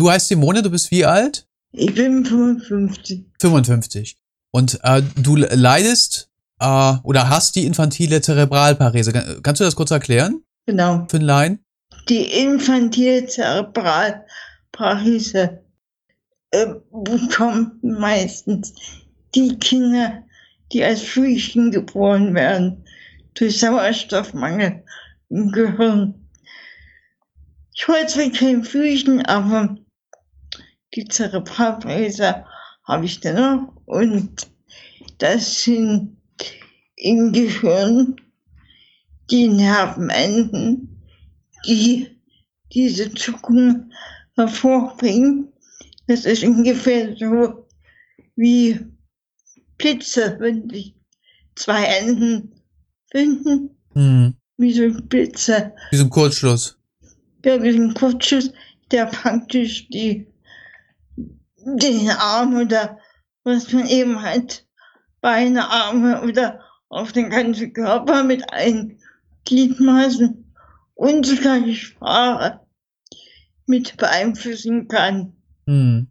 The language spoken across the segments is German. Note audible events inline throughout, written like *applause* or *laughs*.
du heißt Simone, du bist wie alt? Ich bin 55. 55. Und äh, du leidest äh, oder hast die infantile Zerebralparese. Kannst du das kurz erklären? Genau. Für den Laien? Die infantile Zerebralparese äh, bekommen meistens die Kinder, die als Frühchen geboren werden, durch Sauerstoffmangel im Gehirn. Ich wollte zwar kein Frühchen, aber die Zerebralparese habe ich dennoch und das sind im Gehirn die Nervenenden, die diese Zuckung hervorbringen. Das ist ungefähr so wie Blitze, wenn sich zwei Enden finden, Hm. wie so Blitze. Wie so ein Kurzschluss. Ja, wie so ein Kurzschuss, der praktisch die, den Arm oder was man eben hat, Beine, Arme oder auf den ganzen Körper mit allen Gliedmaßen und sogar die Sprache mit beeinflussen kann. Hm.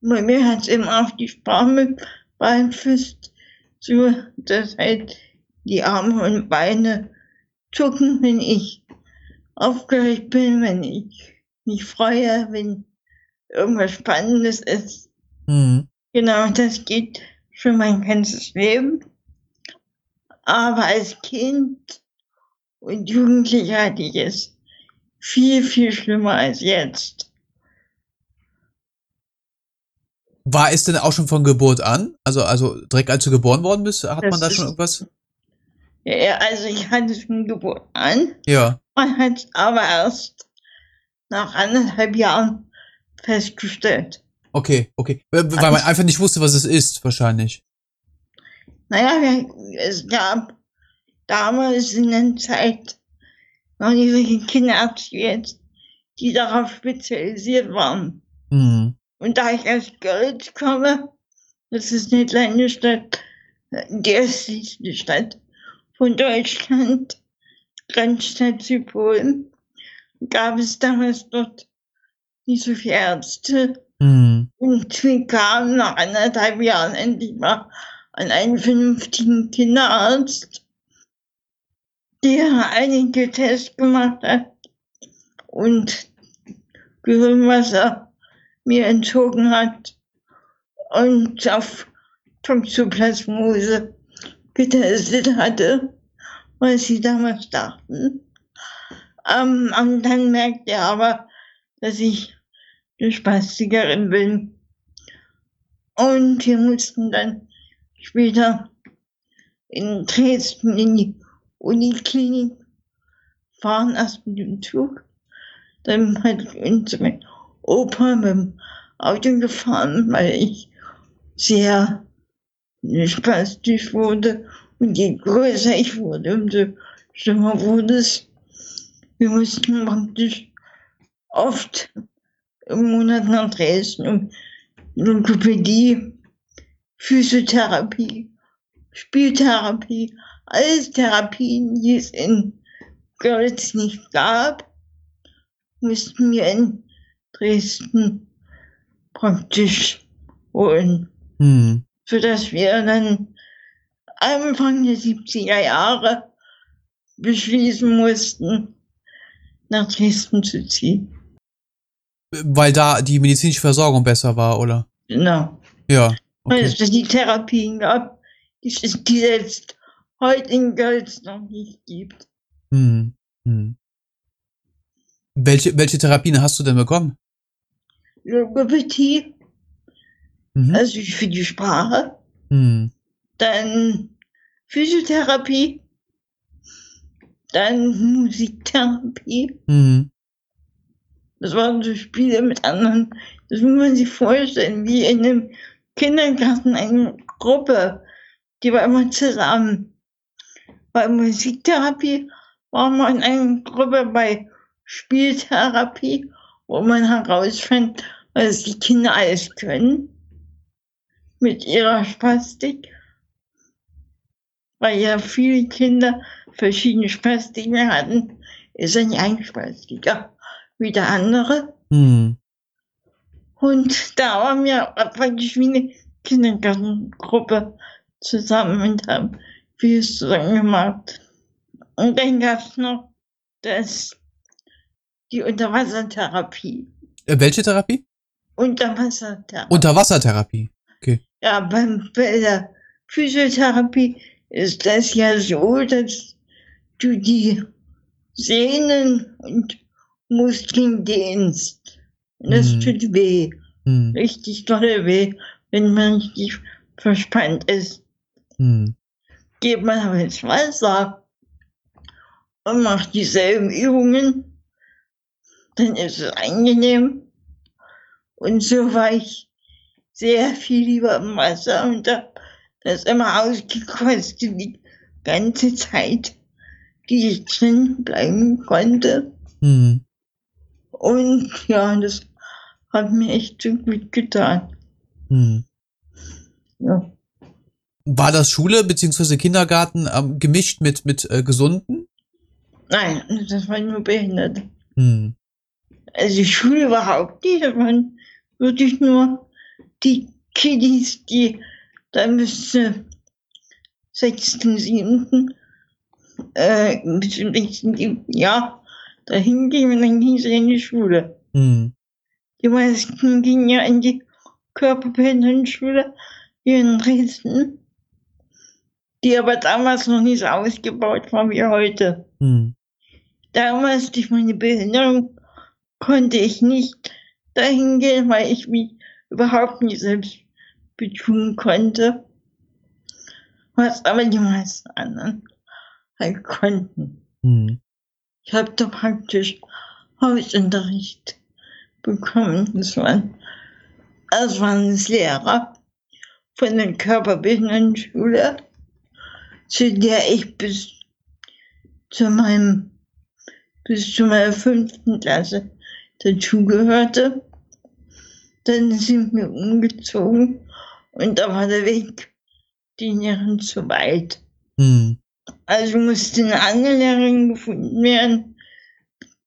Bei mir hat es eben auch die Sprache mit beeinflusst, so dass halt die Arme und Beine zucken, wenn ich aufgeregt bin, wenn ich mich freue, wenn irgendwas Spannendes ist. Hm. Genau, das geht schon mein ganzes Leben. Aber als Kind und Jugendlicher hatte ich es viel, viel schlimmer als jetzt. War es denn auch schon von Geburt an? Also, also direkt als du geboren worden bist, hat Das man da schon irgendwas? Ja, ja, also ich hatte es von Geburt an. Ja. Man hat es aber erst nach anderthalb Jahren festgestellt. Okay, okay. Weil weil man einfach nicht wusste, was es ist, wahrscheinlich. Naja, es gab damals in der Zeit noch nicht solche Kinderärzte wie jetzt, die darauf spezialisiert waren. Hm. Und da ich aus Görlitz komme, das ist eine kleine Stadt, die östlichste Stadt von Deutschland, Grenzstadt zu Polen, gab es damals dort nicht so viele Ärzte. Hm. Und wir kamen nach anderthalb Jahren endlich mal an einen vernünftigen Kinderarzt, der einige Tests gemacht hat und Gehirnwasser mir entzogen hat und auf Toxoplasmose getestet hatte, was sie damals dachten. Ähm, und dann merkte er aber, dass ich eine Spastikerin bin. Und wir mussten dann später in Dresden in die Uniklinik fahren, erst mit dem Zug. Dann hat uns mein Opa mit dem Auto gefahren, weil ich sehr spastisch wurde. Und je größer ich wurde, umso schlimmer wurde es. Wir mussten praktisch oft im Monat nach Dresden, um Logopädie, Physiotherapie, Spieltherapie, alles Therapien, die es in Görlitz nicht gab, mussten wir in Dresden praktisch holen, Hm. sodass wir dann Anfang der 70er Jahre beschließen mussten, nach Dresden zu ziehen. Weil da die medizinische Versorgung besser war, oder? Genau. Ja. Weil Okay. es die Therapien gab, die es heute in Gölz noch nicht gibt. Hm. Hm. Welche, welche Therapien hast du denn bekommen? Logopädie, Mhm. also für die Sprache, Hm. dann Physiotherapie, dann Musiktherapie. Hm. Das waren so Spiele mit anderen. Das muss man sich vorstellen, wie in einem Kindergarten eine Gruppe, die war immer zusammen. Bei Musiktherapie war man in einer Gruppe bei Spieltherapie, wo man herausfand, was die Kinder alles können mit ihrer Spastik. Weil ja viele Kinder verschiedene Spastiken hatten, ist er nicht ein Spastiker wie der andere. Hm. Und da waren wir praktisch wie eine Kindergartengruppe zusammen und haben vieles zusammen gemacht. Und dann gab es noch das, die Unterwassertherapie. Äh, welche Therapie? Unterwassertherapie. Unterwassertherapie. Ja, beim, bei der Physiotherapie ist das ja so, dass du die Sehnen und Und das Mhm. tut weh. Hm. Richtig dolle weh, wenn man richtig verspannt ist. Hm. Geht man aber ins Wasser und macht dieselben Übungen, dann ist es angenehm. Und so war ich sehr viel lieber im Wasser und habe das immer ausgekostet, die ganze Zeit, die ich drin bleiben konnte. Hm. Und ja, das hat mir echt gut getan. Hm. Ja. War das Schule bzw. Kindergarten ähm, gemischt mit, mit äh, Gesunden? Nein, das war nur Behinderte. Hm. Also die Schule überhaupt nicht, das waren wirklich nur die Kiddies, die dann bis sechsten, siebten, äh, bis zum siebten Jahr dahin gingen und dann ging sie in die Schule. Hm. Die meisten gingen ja in die Körperbehindertenschule hier in Dresden, die aber damals noch nicht so ausgebaut war wie heute. Hm. Damals durch meine Behinderung konnte ich nicht dahin gehen, weil ich mich überhaupt nicht selbst betun konnte. Was aber die meisten anderen halt konnten. Hm. Ich habe da praktisch Hausunterricht bekommen. Das waren, das waren Lehrer von der Körperbehindertenschule, zu der ich bis zu meinem, bis zu meiner fünften Klasse dazugehörte. Dann sind wir umgezogen und da war der Weg den Jahren zu weit. Hm. Also musste eine andere Lehrerin gefunden werden.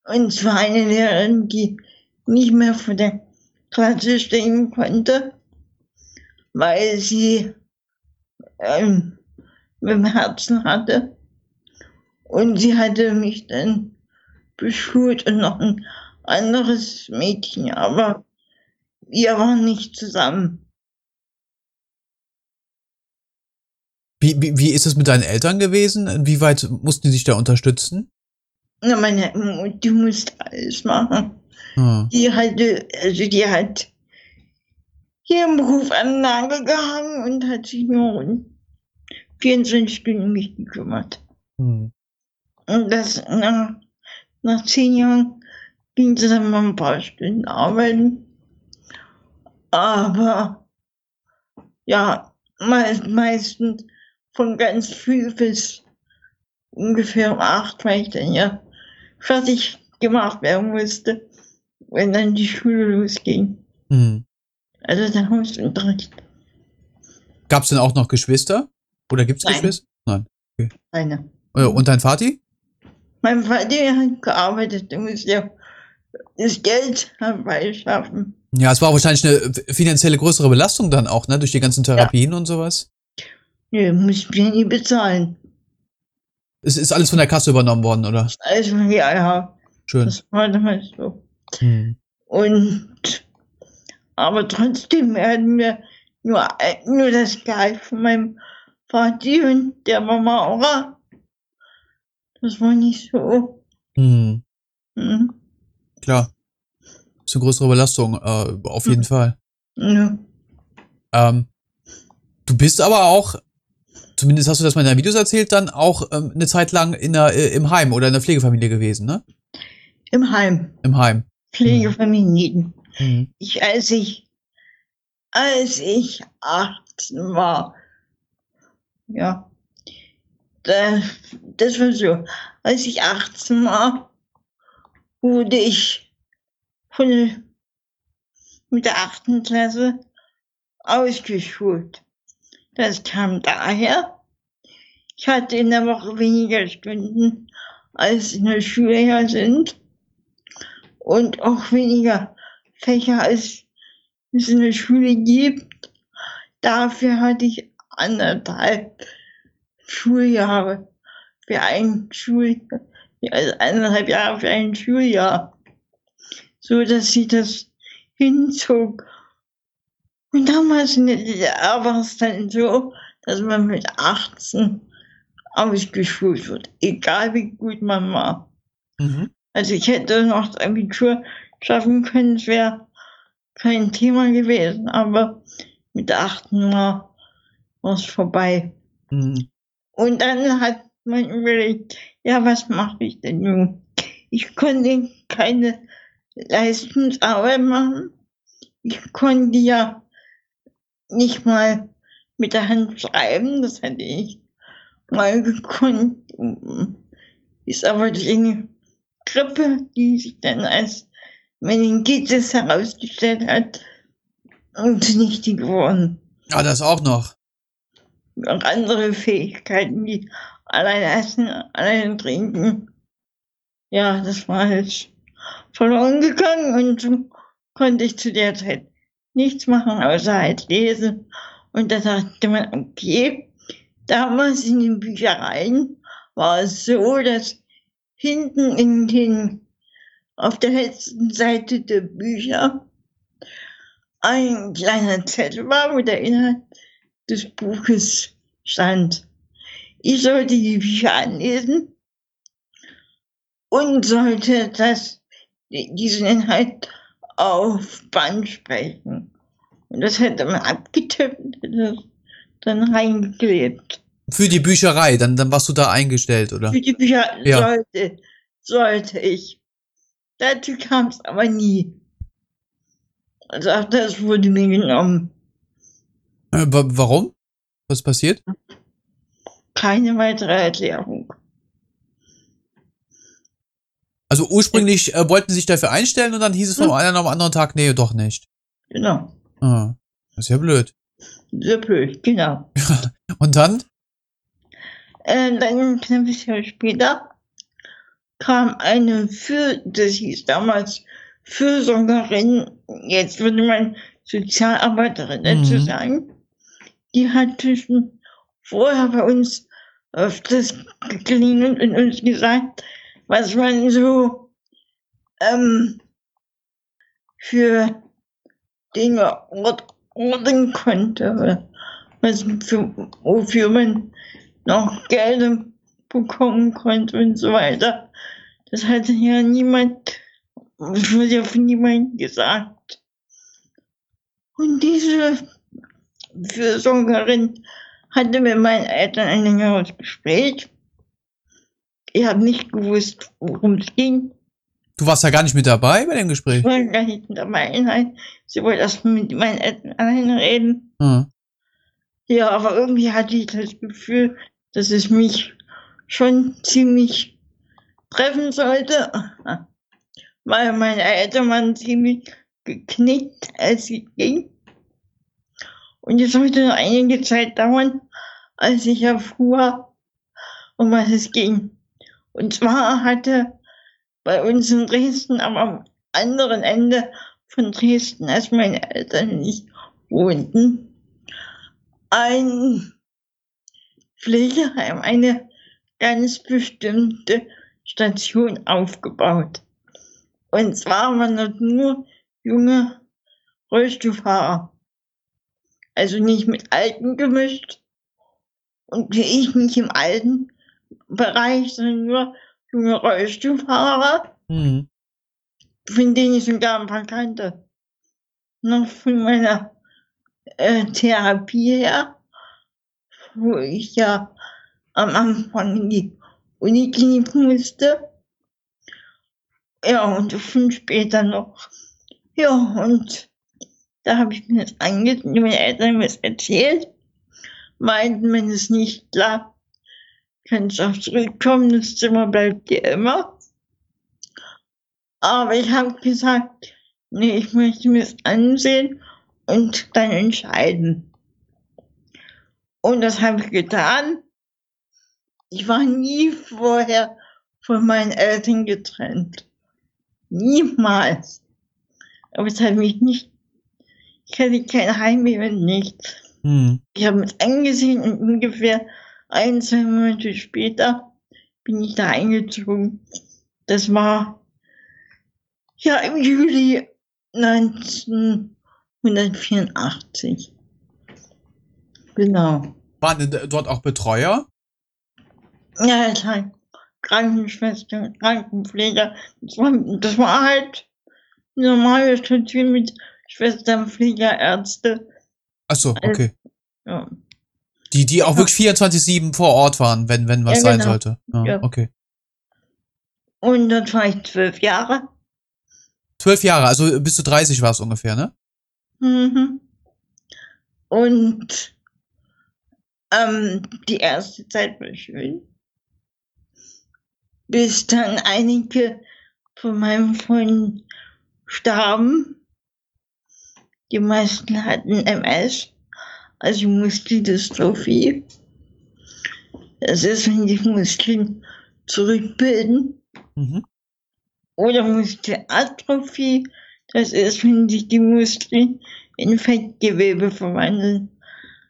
Und zwar eine Lehrerin, die nicht mehr vor der Klasse stehen konnte, weil sie ähm, mit dem Herzen hatte. Und sie hatte mich dann beschult und noch ein anderes Mädchen, aber wir waren nicht zusammen. Wie, wie, wie ist es mit deinen Eltern gewesen? Inwieweit mussten die sich da unterstützen? Na, meine Mutter musste alles machen. Ah. Die hatte, also die hat hier im Beruf an den Nagel gehangen und hat sich nur um 24 Stunden um mich gekümmert. Hm. Und das nach, nach zehn Jahren ging sie dann mal ein paar Stunden arbeiten. Aber ja, meist, meistens von ganz früh bis ungefähr um acht, weil ich dann ja fertig gemacht werden musste, wenn dann die Schule losging. Hm. Also der Hausunterricht. Gab es denn auch noch Geschwister? Oder gibt's Nein. Geschwister? Eine. Äh, Und dein Vati? Mein Vater hat gearbeitet, der muss ja das Geld herbeischaffen. Ja, es war wahrscheinlich eine finanzielle größere Belastung dann auch, ne? Durch die ganzen Therapien und sowas. Nee, muss ich mir nie bezahlen. Es ist alles von der Kasse übernommen worden, oder? Also, ja, ja, Schön. das war damals so. Hm. Und, aber trotzdem hatten wir nur, nur das Gehalt von meinem Vater und der war Maurer. Das war nicht so. Hm. Hm. Klar. Ist eine größere Belastung, äh, auf jeden Fall. Ja. Ähm, du bist aber auch, zumindest hast du das mal in deinen Videos erzählt, dann auch ähm, eine Zeit lang in der, äh, im Heim oder in der Pflegefamilie gewesen, ne? Im Heim, Im Heim. Pflegefamilien. Mhm. Ich, als ich, als ich 18 war, ja, da, das war so, als ich 18 war, wurde ich von, mit der achten Klasse ausgeschult. Das kam daher, ich hatte in der Woche weniger Stunden, als in der Schule ja sind und auch weniger Fächer als es eine Schule gibt. Dafür hatte ich anderthalb Schuljahre für ein Schuljahr, also eineinhalb Jahre für ein Schuljahr, so dass sie das hinzog. Und damals der DDR war es dann so, dass man mit 18 ausgeschult wird, egal wie gut man war. Mhm. Also ich hätte noch das Abitur schaffen können, es wäre kein Thema gewesen, aber mit 18 war es vorbei. Mhm. Und dann hat man überlegt, ja, was mache ich denn nun? Ich konnte keine Leistungsarbeit machen. Ich konnte ja nicht mal mit der Hand schreiben, das hätte ich mal gekonnt. Ist aber die Grippe, die sich dann als Meningitis herausgestellt hat, und nicht die geworden. Ah, das auch noch. Und andere Fähigkeiten, wie allein essen, allein trinken. Ja, das war jetzt verloren gegangen und so konnte ich zu der Zeit nichts machen, außer halt lesen. Und da dachte man, okay, damals in den Büchereien war es so, dass hinten in den, auf der letzten Seite der Bücher ein kleiner Zettel war, wo der Inhalt des Buches stand. Ich sollte die Bücher anlesen und sollte das, diesen Inhalt auf Band sprechen. Und das hätte man abgetippt und dann reingeklebt. Für die Bücherei, dann, dann warst du da eingestellt, oder? Für die Bücher ja. sollte, sollte ich. Dazu kam es aber nie. Also auch das wurde mir genommen. Äh, warum? Was passiert? Keine weitere Erklärung. Also ursprünglich äh, wollten sie sich dafür einstellen und dann hieß es vom hm. einen am anderen Tag, nee, doch nicht. Genau. Ah, das ist ja blöd. Sehr blöd, genau. *laughs* und dann? Äh, dann knapp Jahre später kam eine für, das hieß damals Fürsorgerin, jetzt würde man Sozialarbeiterin dazu mhm. sagen, die hat schon vorher bei uns öfters geklingelt und uns gesagt, was man so ähm, für Dinge ordnen konnte, was für, wofür man noch Geld bekommen konnte und so weiter. Das hatte ja niemand, das wurde ja von niemandem gesagt. Und diese Fürsorgerin hatte mit meinen Eltern ein längeres Gespräch. Ich habe nicht gewusst, worum es ging. Du warst ja gar nicht mit dabei bei dem Gespräch? Ich war gar nicht mit dabei, nein. Sie wollte erst mit meinen Eltern reden. Hm. Ja, aber irgendwie hatte ich das Gefühl, dass es mich schon ziemlich treffen sollte, weil meine Eltern waren ziemlich geknickt, als sie ging. Und es sollte noch einige Zeit dauern, als ich erfuhr, um was es ging. Und zwar hatte bei uns in Dresden, aber am anderen Ende von Dresden, als meine Eltern nicht wohnten, ein Pflegeheim, eine ganz bestimmte Station aufgebaut. Und zwar waren dort nur junge Rollstuhlfahrer also nicht mit Alten gemischt. Und ich nicht im alten Bereich, sondern nur junge Rollstuhlfahrer, mhm. von denen ich sogar ein paar kannte. Noch von meiner äh, Therapie her, wo ich ja am Anfang in die Uniklinik musste. Ja, und fünf später noch. Ja, und da habe ich mir das angeguckt, meine Eltern mir das erzählt, meinten, wenn es nicht klappt, kannst auch zurückkommen, das Zimmer bleibt dir immer. Aber ich habe gesagt, nee, ich möchte mir das ansehen und dann entscheiden. Und das habe ich getan. Ich war nie vorher von meinen Eltern getrennt. Niemals. Aber es hat mich nicht ich hatte kein Heimweh und nichts. Hm. Ich habe es angesehen und ungefähr ein, zwei Monate später bin ich da eingezogen. Das war ja im Juli 1984. Genau. Waren dort auch Betreuer? Ja, das halt Krankenschwester, Krankenpfleger. Das war, das war halt eine normale Station mit Schwestern, Pfleger, Ärzte. Ach so, okay. Ja. Die, die auch Ja. wirklich 24-7 vor Ort waren, wenn, wenn was Ja, sein genau. sollte. Ja, Ja. Okay. Und dort war ich zwölf Jahre. Zwölf Jahre, also bis du 30 warst ungefähr, ne? Mhm. Und ähm, die erste Zeit war schön. Bis dann einige von meinen Freunden starben. Die meisten hatten MS, also Muskeldystrophie. Das ist, wenn die Muskeln zurückbilden. Mhm. Oder Muskelatrophie, das ist, wenn sich die Muskeln in Fettgewebe verwandeln.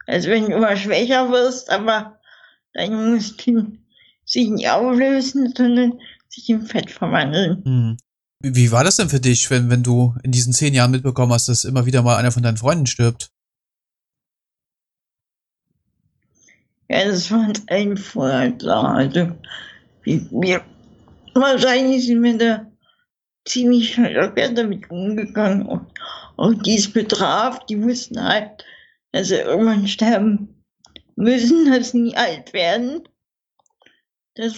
Also wenn du immer schwächer wirst, aber deine Muskeln sich nicht auflösen, sondern sich in Fett verwandeln. Hm. Wie wie war das denn für dich, wenn, wenn du in diesen zehn Jahren mitbekommen hast, dass immer wieder mal einer von deinen Freunden stirbt? Ja, das war allen vorher klar. Also wir, wir wahrscheinlich sind wir da ziemlich locker damit umgegangen. Und auch die es betraf, die wussten halt, dass sie irgendwann sterben müssen, *laughs* dass sie nie alt werden. Das,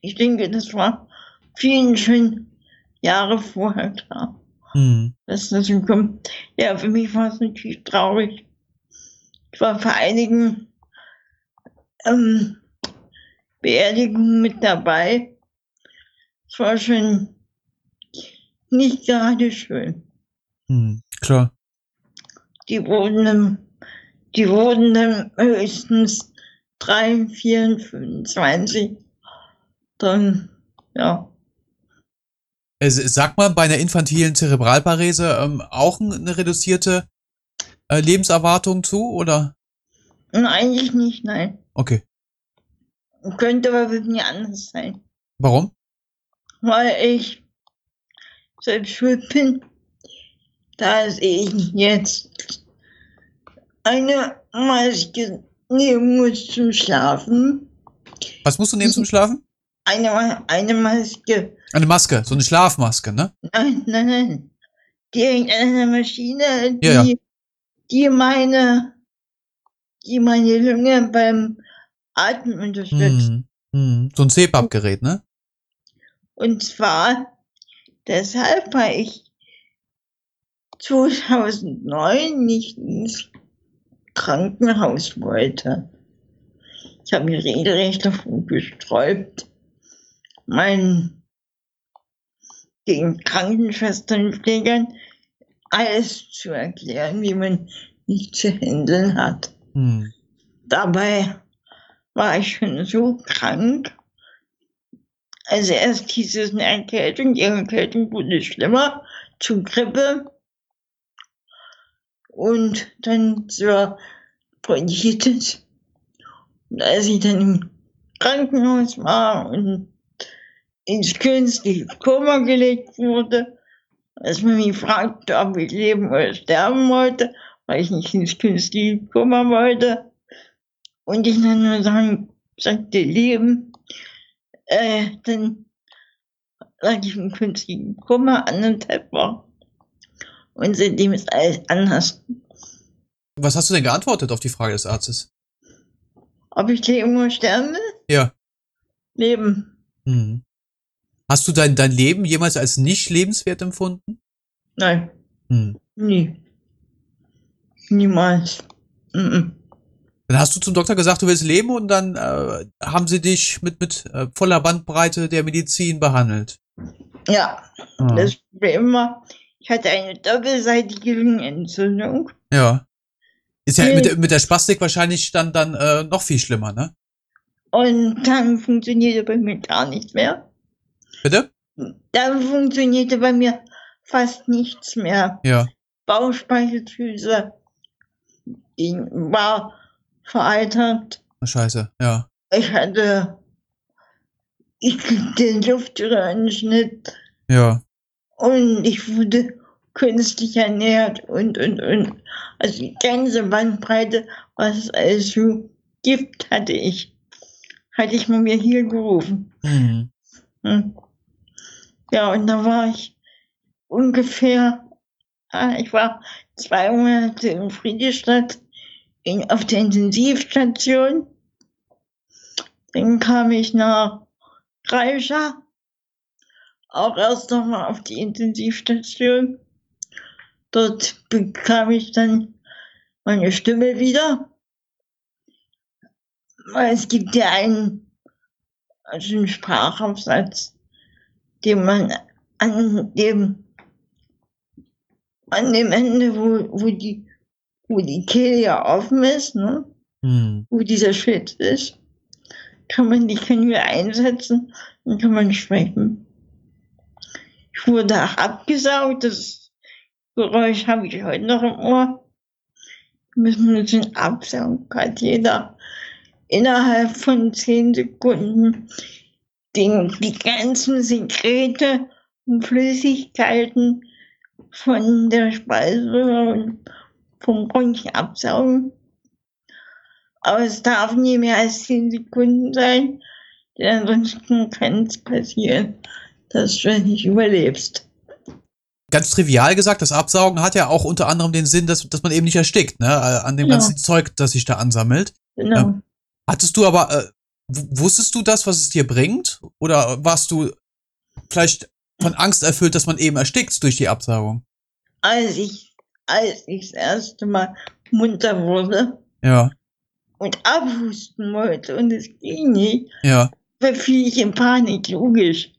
ich denke, das war vielen schon Jahre vorher klar, Hm. dass das kommt. Ja, für mich war es natürlich traurig. Ich war vor einigen ähm, Beerdigungen mit dabei. Es war schon nicht gerade schön. Hm. Klar. Die wurden, dann- die wurden dann höchstens 3, 4, 25. Dann, ja. Sagt man bei einer infantilen Zerebralparese ähm, auch eine reduzierte äh, Lebenserwartung zu, oder? Eigentlich nicht, nein. Okay. Könnte aber mit mir anders sein. Warum? Weil ich selbst schuld bin, dass ich jetzt eine Maske nehmen muss zum Schlafen. Was musst du nehmen zum Schlafen? Eine, eine Maske. Eine Maske, so eine Schlafmaske, ne? Nein, nein, nein. Die einer Maschine, die, Ja, ja. die meine, die meine Lunge beim Atmen unterstützt. Hm. Hm. So ein CPAP-Gerät, ne? Und zwar deshalb, weil ich 2009 nicht ins Krankenhaus wollte. Ich habe mich regelrecht davon gesträubt, meinen den Krankenschwestern und Pflegern alles zu erklären, wie man mich zu handeln hat. Hm. Dabei war ich schon so krank. Also erst hieß es eine Erkältung, die Erkältung wurde schlimmer, zu Grippe. Und dann zur Bronchitis. Und als ich dann im Krankenhaus war und ins künstliche Koma gelegt wurde, als man mich fragte, ob ich leben oder sterben wollte, weil ich nicht ins künstliche Koma wollte, und ich dann nur sagen, sagte leben, äh, dann lag ich im künstlichen Koma anderthalb Wochen. Und seitdem ist alles anders. Was hast du denn geantwortet auf die Frage des Arztes? Ob ich leben oder sterben will? Ja. Leben. Hm. Hast du dein, dein Leben jemals als nicht lebenswert empfunden? Nein, Hm. nie. Niemals. Mhm. Dann hast du zum Doktor gesagt, du willst leben und dann äh, haben sie dich mit, mit äh, voller Bandbreite der Medizin behandelt. Ja, Ah. das Problem war, ich hatte eine doppelseitige Lungenentzündung. Ja. Ist ja mit, der- mit der Spastik wahrscheinlich dann, dann äh, noch viel schlimmer, ne? Und dann funktionierte bei mir gar nichts mehr. Bitte? Dann funktionierte bei mir fast nichts mehr. Ja. Bauchspeicheldrüse war veraltert. Scheiße, ja. Ich hatte ich den Luftröhrenschnitt. Ja. Und ich wurde künstlich ernährt und, und, und. Also die ganze Bandbreite, was es alles so gibt, hatte ich. Hatte ich mir hier gerufen. Mhm. Hm. Ja, und da war ich ungefähr, ah, ich war zwei Monate in Friedrichstadt in, auf der Intensivstation. Dann kam ich nach Kreischer, auch erst nochmal auf die Intensivstation. Dort bekam ich dann meine Stimme wieder. Es gibt ja einen, also einen Sprachaufsatz, den man an dem, an dem Ende, wo, wo die, wo die Kehle ja offen ist, ne? Hm. wo dieser Schritt ist, kann man die Kanüle einsetzen und kann man sprechen. Ich wurde abgesaugt, das Geräusch habe ich heute noch im Ohr. Müssen wir den absaugen, hat jeder innerhalb von zehn Sekunden den, die ganzen Sekrete und Flüssigkeiten von der Speiseröhre und vom Bronch absaugen. Aber es darf nie mehr als zehn Sekunden sein, denn ansonsten kann es passieren, dass du nicht überlebst ganz trivial gesagt, das Absaugen hat ja auch unter anderem den Sinn, dass, dass man eben nicht erstickt, ne, an dem genau. ganzen Zeug, das sich da ansammelt. Genau. Ähm, hattest du aber, äh, wusstest du das, was es dir bringt? Oder warst du vielleicht von Angst erfüllt, dass man eben erstickt durch die Absaugung? Als ich, als ich das erste Mal munter wurde. Ja. Und abhusten wollte und es ging nicht. Ja. Verfiel ich in Panik, logisch.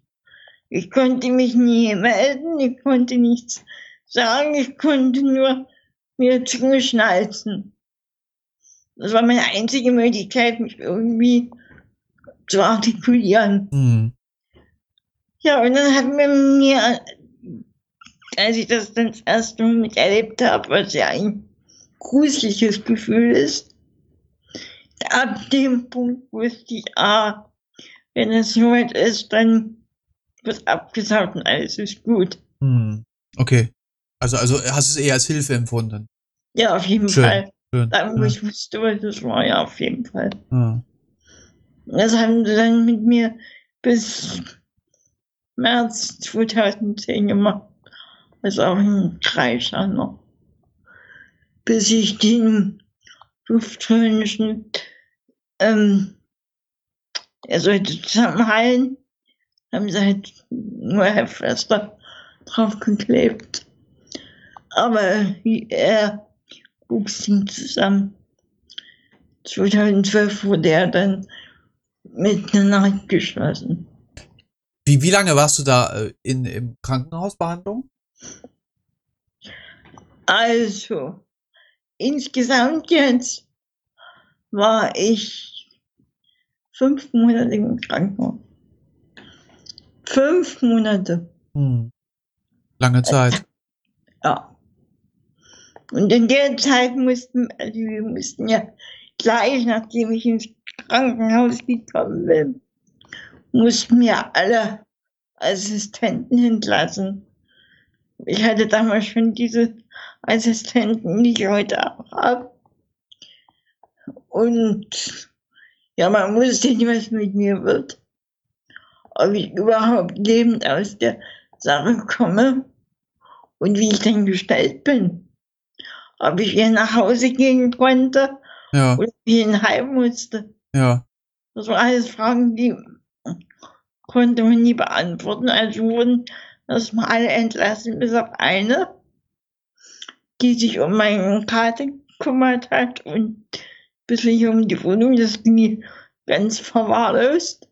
Ich konnte mich nie melden, ich konnte nichts sagen, ich konnte nur mir zuschnalzen. Das war meine einzige Möglichkeit, mich irgendwie zu artikulieren. Mhm. Ja, und dann hat man mir, als ich das dann das erste Mal miterlebt habe, was ja ein gruseliges Gefühl ist, ab dem Punkt wusste ich, ah, wenn es soweit ist, dann wird abgesaugt und alles ist gut. Hm. Okay. Also, also hast du es eher als Hilfe empfunden? Ja, auf jeden Schön. Fall. Schön. Dann, wo ja. ich wusste, was das war, ja, auf jeden Fall. Ja. Das haben sie dann mit mir bis März 2010 gemacht. Also auch ein Kreischer noch. Bis ich den Luftröhrenschnitt, ähm, er sollte zusammenheilen haben sie halt nur Herr Förster draufgeklebt. Aber er wuchs ihm zusammen. 2012 wurde er dann mit einer Nacht geschlossen. Wie, wie lange warst du da äh, in, in Krankenhausbehandlung? Also, insgesamt jetzt war ich fünf Monate im Krankenhaus. Fünf Monate. Hm. Lange Zeit. Ja. Und in der Zeit mussten, also wir mussten ja gleich, nachdem ich ins Krankenhaus gekommen bin, mussten wir alle Assistenten entlassen. Ich hatte damals schon diese Assistenten, die ich heute auch habe. Und ja, man wusste nicht, was mit mir wird ob ich überhaupt lebend aus der Sache komme und wie ich denn gestellt bin. Ob ich hier nach Hause gehen konnte ja. oder wie ich heim musste. Ja. Das waren alles Fragen, die konnte man nie beantworten. Also wurden erstmal alle entlassen, bis auf eine, die sich um meinen Kater gekümmert hat und ein bisschen um die Wohnung. Das ging ganz verwahrlost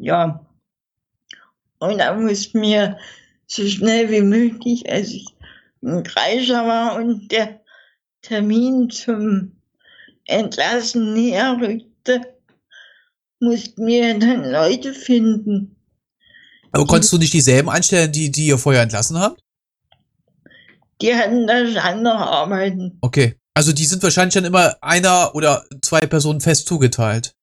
ja. Und da mussten wir so schnell wie möglich, als ich im Kreischer war und der Termin zum Entlassen näher rückte, mussten wir dann Leute finden. Aber konntest du nicht dieselben einstellen, die, die ihr vorher entlassen habt? die hatten das andere Arbeiten. Okay. Also die sind wahrscheinlich dann immer einer oder zwei Personen fest zugeteilt.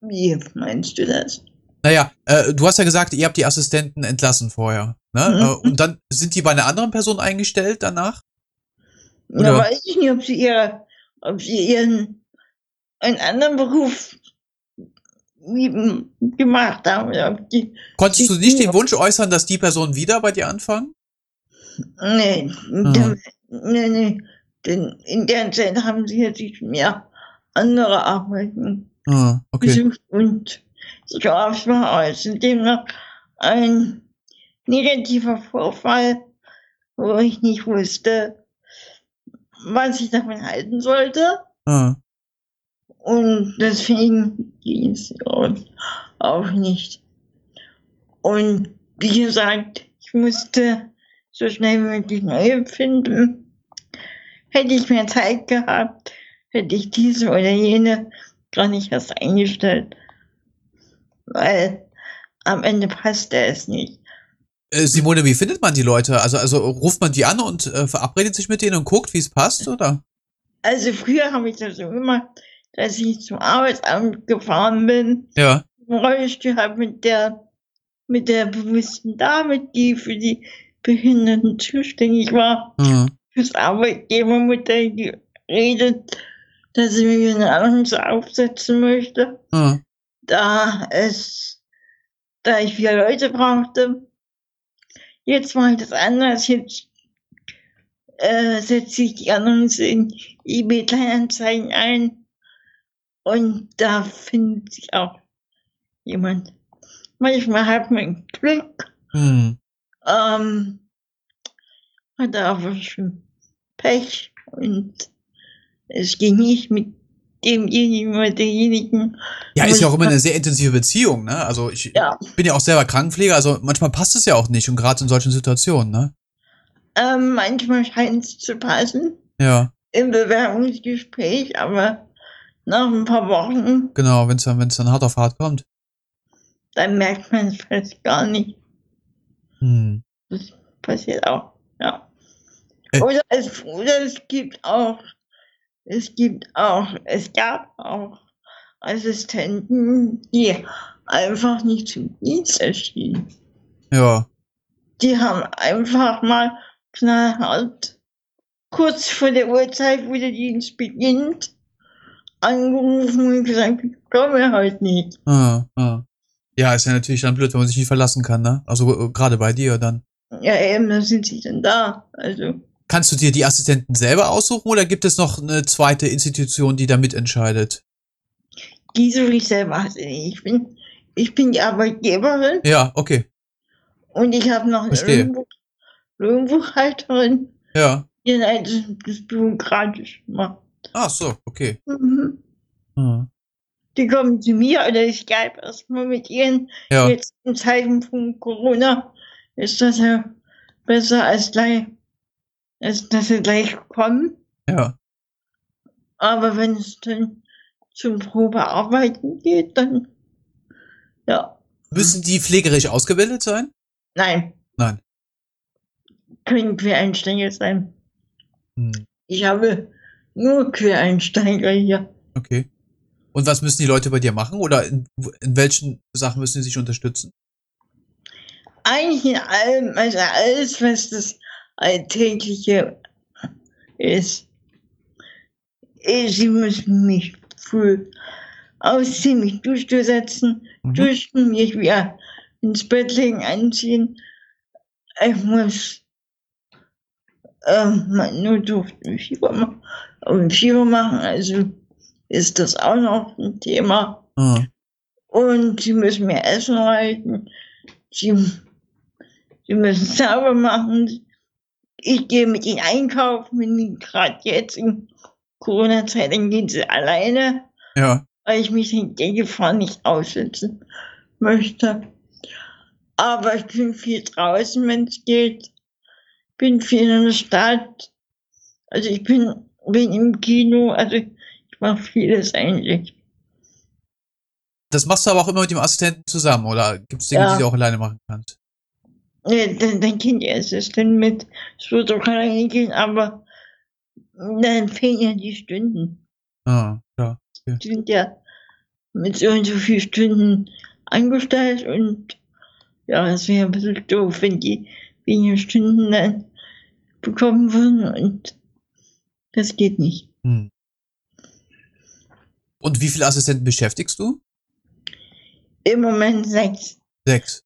Wie meinst du das? Naja, äh, du hast ja gesagt, ihr habt die Assistenten entlassen vorher. Ne? Mhm. Äh, und dann sind die bei einer anderen Person eingestellt danach? Oder? Da weiß ich nicht, ob sie ihre, ob sie ihren einen anderen Beruf gemacht haben. Die, Konntest du nicht den Wunsch äußern, dass die Personen wieder bei dir anfangen? Nee, mhm. nee, nee. Denn in der Zeit haben sie jetzt nicht mehr andere Arbeiten ah, okay. gesucht und ich glaube, es war außerdem noch ein negativer Vorfall, wo ich nicht wusste, was ich davon halten sollte. Ah. Und deswegen ging es auch nicht. Und wie gesagt, ich musste so schnell wie möglich neue finden. Hätte ich mehr Zeit gehabt, hätte ich diese oder jene gar nicht erst eingestellt. Weil am Ende passte es nicht. Äh, Simone, wie findet man die Leute? Also, also ruft man die an und äh, verabredet sich mit denen und guckt, wie es passt, oder? Also früher habe ich das so gemacht, dass ich zum Arbeitsamt gefahren bin. Ja. Rollstuhl habe mit der mit der bewussten Dame, die für die Behinderten zuständig war, mhm. fürs Arbeitgebermodell geredet, dass sie mir eine Annonce aufsetzen möchte. Mhm. Da es, da ich vier Leute brauchte, Jetzt mache ich das anders. Jetzt äh, setze ich die Annonce in eBay Kleinanzeigen ein und da findet sich auch jemand. Manchmal hat man Glück, hm. ähm, hat aber schon Pech und es ging nicht mit demjenigen oder derjenigen. Ja, ist ja auch immer eine sehr intensive Beziehung, ne? Also ich ja. bin ja auch selber Krankenpfleger, also manchmal passt es ja auch nicht und gerade in solchen Situationen, ne? Ähm, manchmal scheint es zu passen. Ja. Im Bewerbungsgespräch, aber nach ein paar Wochen. Genau, wenn es dann, wenn's dann hart auf hart kommt. Dann merkt man es fast gar nicht. Hm. Das passiert auch, ja. Äh. Oder, es, oder es gibt auch es gibt auch, es gab auch Assistenten, die einfach nicht zum Dienst erschienen. Ja. Die haben einfach mal knallhart kurz vor der Uhrzeit, wo der Dienst beginnt, angerufen und gesagt, ich komme heute nicht. Ah, ah. Ja, ist ja natürlich dann blöd, wenn man sich nicht verlassen kann, ne? Also äh, gerade bei dir dann. Ja, eben, dann sind sie dann da. Also. Kannst du dir die Assistenten selber aussuchen oder gibt es noch eine zweite Institution, die da mitentscheidet? Die suche ich selber. Ich bin, ich bin die Arbeitgeberin. Ja, okay. Und ich habe noch eine Lohnbuchhalterin. Ja. Die das, das bürokratisch macht. Ach so, okay. Mhm. Mhm. Die kommen zu mir oder ich Skype erstmal mit ihnen. Ja. Jetzt im Zeitpunkt Corona ist das ja besser als gleich dass, dass sie gleich kommen. Ja. Aber wenn es dann zum Probearbeiten geht, dann ja. Müssen die pflegerisch ausgebildet sein? Nein. Nein. Können Quereinsteiger sein. Hm. Ich habe nur Quereinsteiger hier. Okay. Und was müssen die Leute bei dir machen? Oder in, in welchen Sachen müssen sie sich unterstützen? Eigentlich in allem, also alles, was das alltägliche ist. Sie müssen mich früh ausziehen, mich durchsetzen, mhm. duschen, mich wieder ins Bett legen, anziehen. Ich muss ähm, mein Notdurft Fieber machen, Fieber machen, also ist das auch noch ein Thema. Mhm. Und sie müssen mir Essen halten, sie, sie müssen sauber machen, ich gehe mit ihnen einkaufen, wenn gerade jetzt in Corona-Zeit, dann gehen sie alleine. Ja. Weil ich mich in der Gefahr nicht aussetzen möchte. Aber ich bin viel draußen, wenn es geht. Bin viel in der Stadt. Also ich bin, bin im Kino, also ich mache vieles eigentlich. Das machst du aber auch immer mit dem Assistenten zusammen, oder gibt es Dinge, ja. die du auch alleine machen kannst? Ja, dann, dann kennt ihr es dann mit, es wird auch alleine gehen, aber dann fehlen ja die Stunden. Ah, klar. Okay. Die sind ja mit so und so vielen Stunden angestellt und ja, es wäre ein bisschen doof, wenn die weniger Stunden dann bekommen würden und das geht nicht. Hm. Und wie viele Assistenten beschäftigst du? Im Moment sechs. Sechs.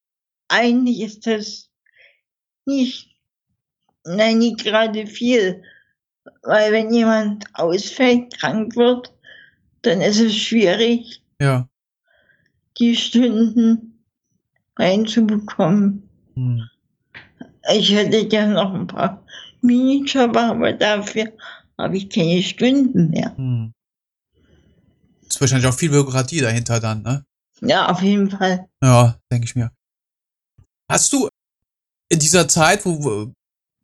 Eigentlich ist das nicht, nein, nicht gerade viel. Weil wenn jemand ausfällt, krank wird, dann ist es schwierig, ja. die Stunden reinzubekommen. Hm. Ich hätte gerne noch ein paar Minijob, aber dafür habe ich keine Stunden mehr. Hm. Ist wahrscheinlich auch viel Bürokratie dahinter dann, ne? Ja, auf jeden Fall. Ja, denke ich mir. Hast du in dieser Zeit, wo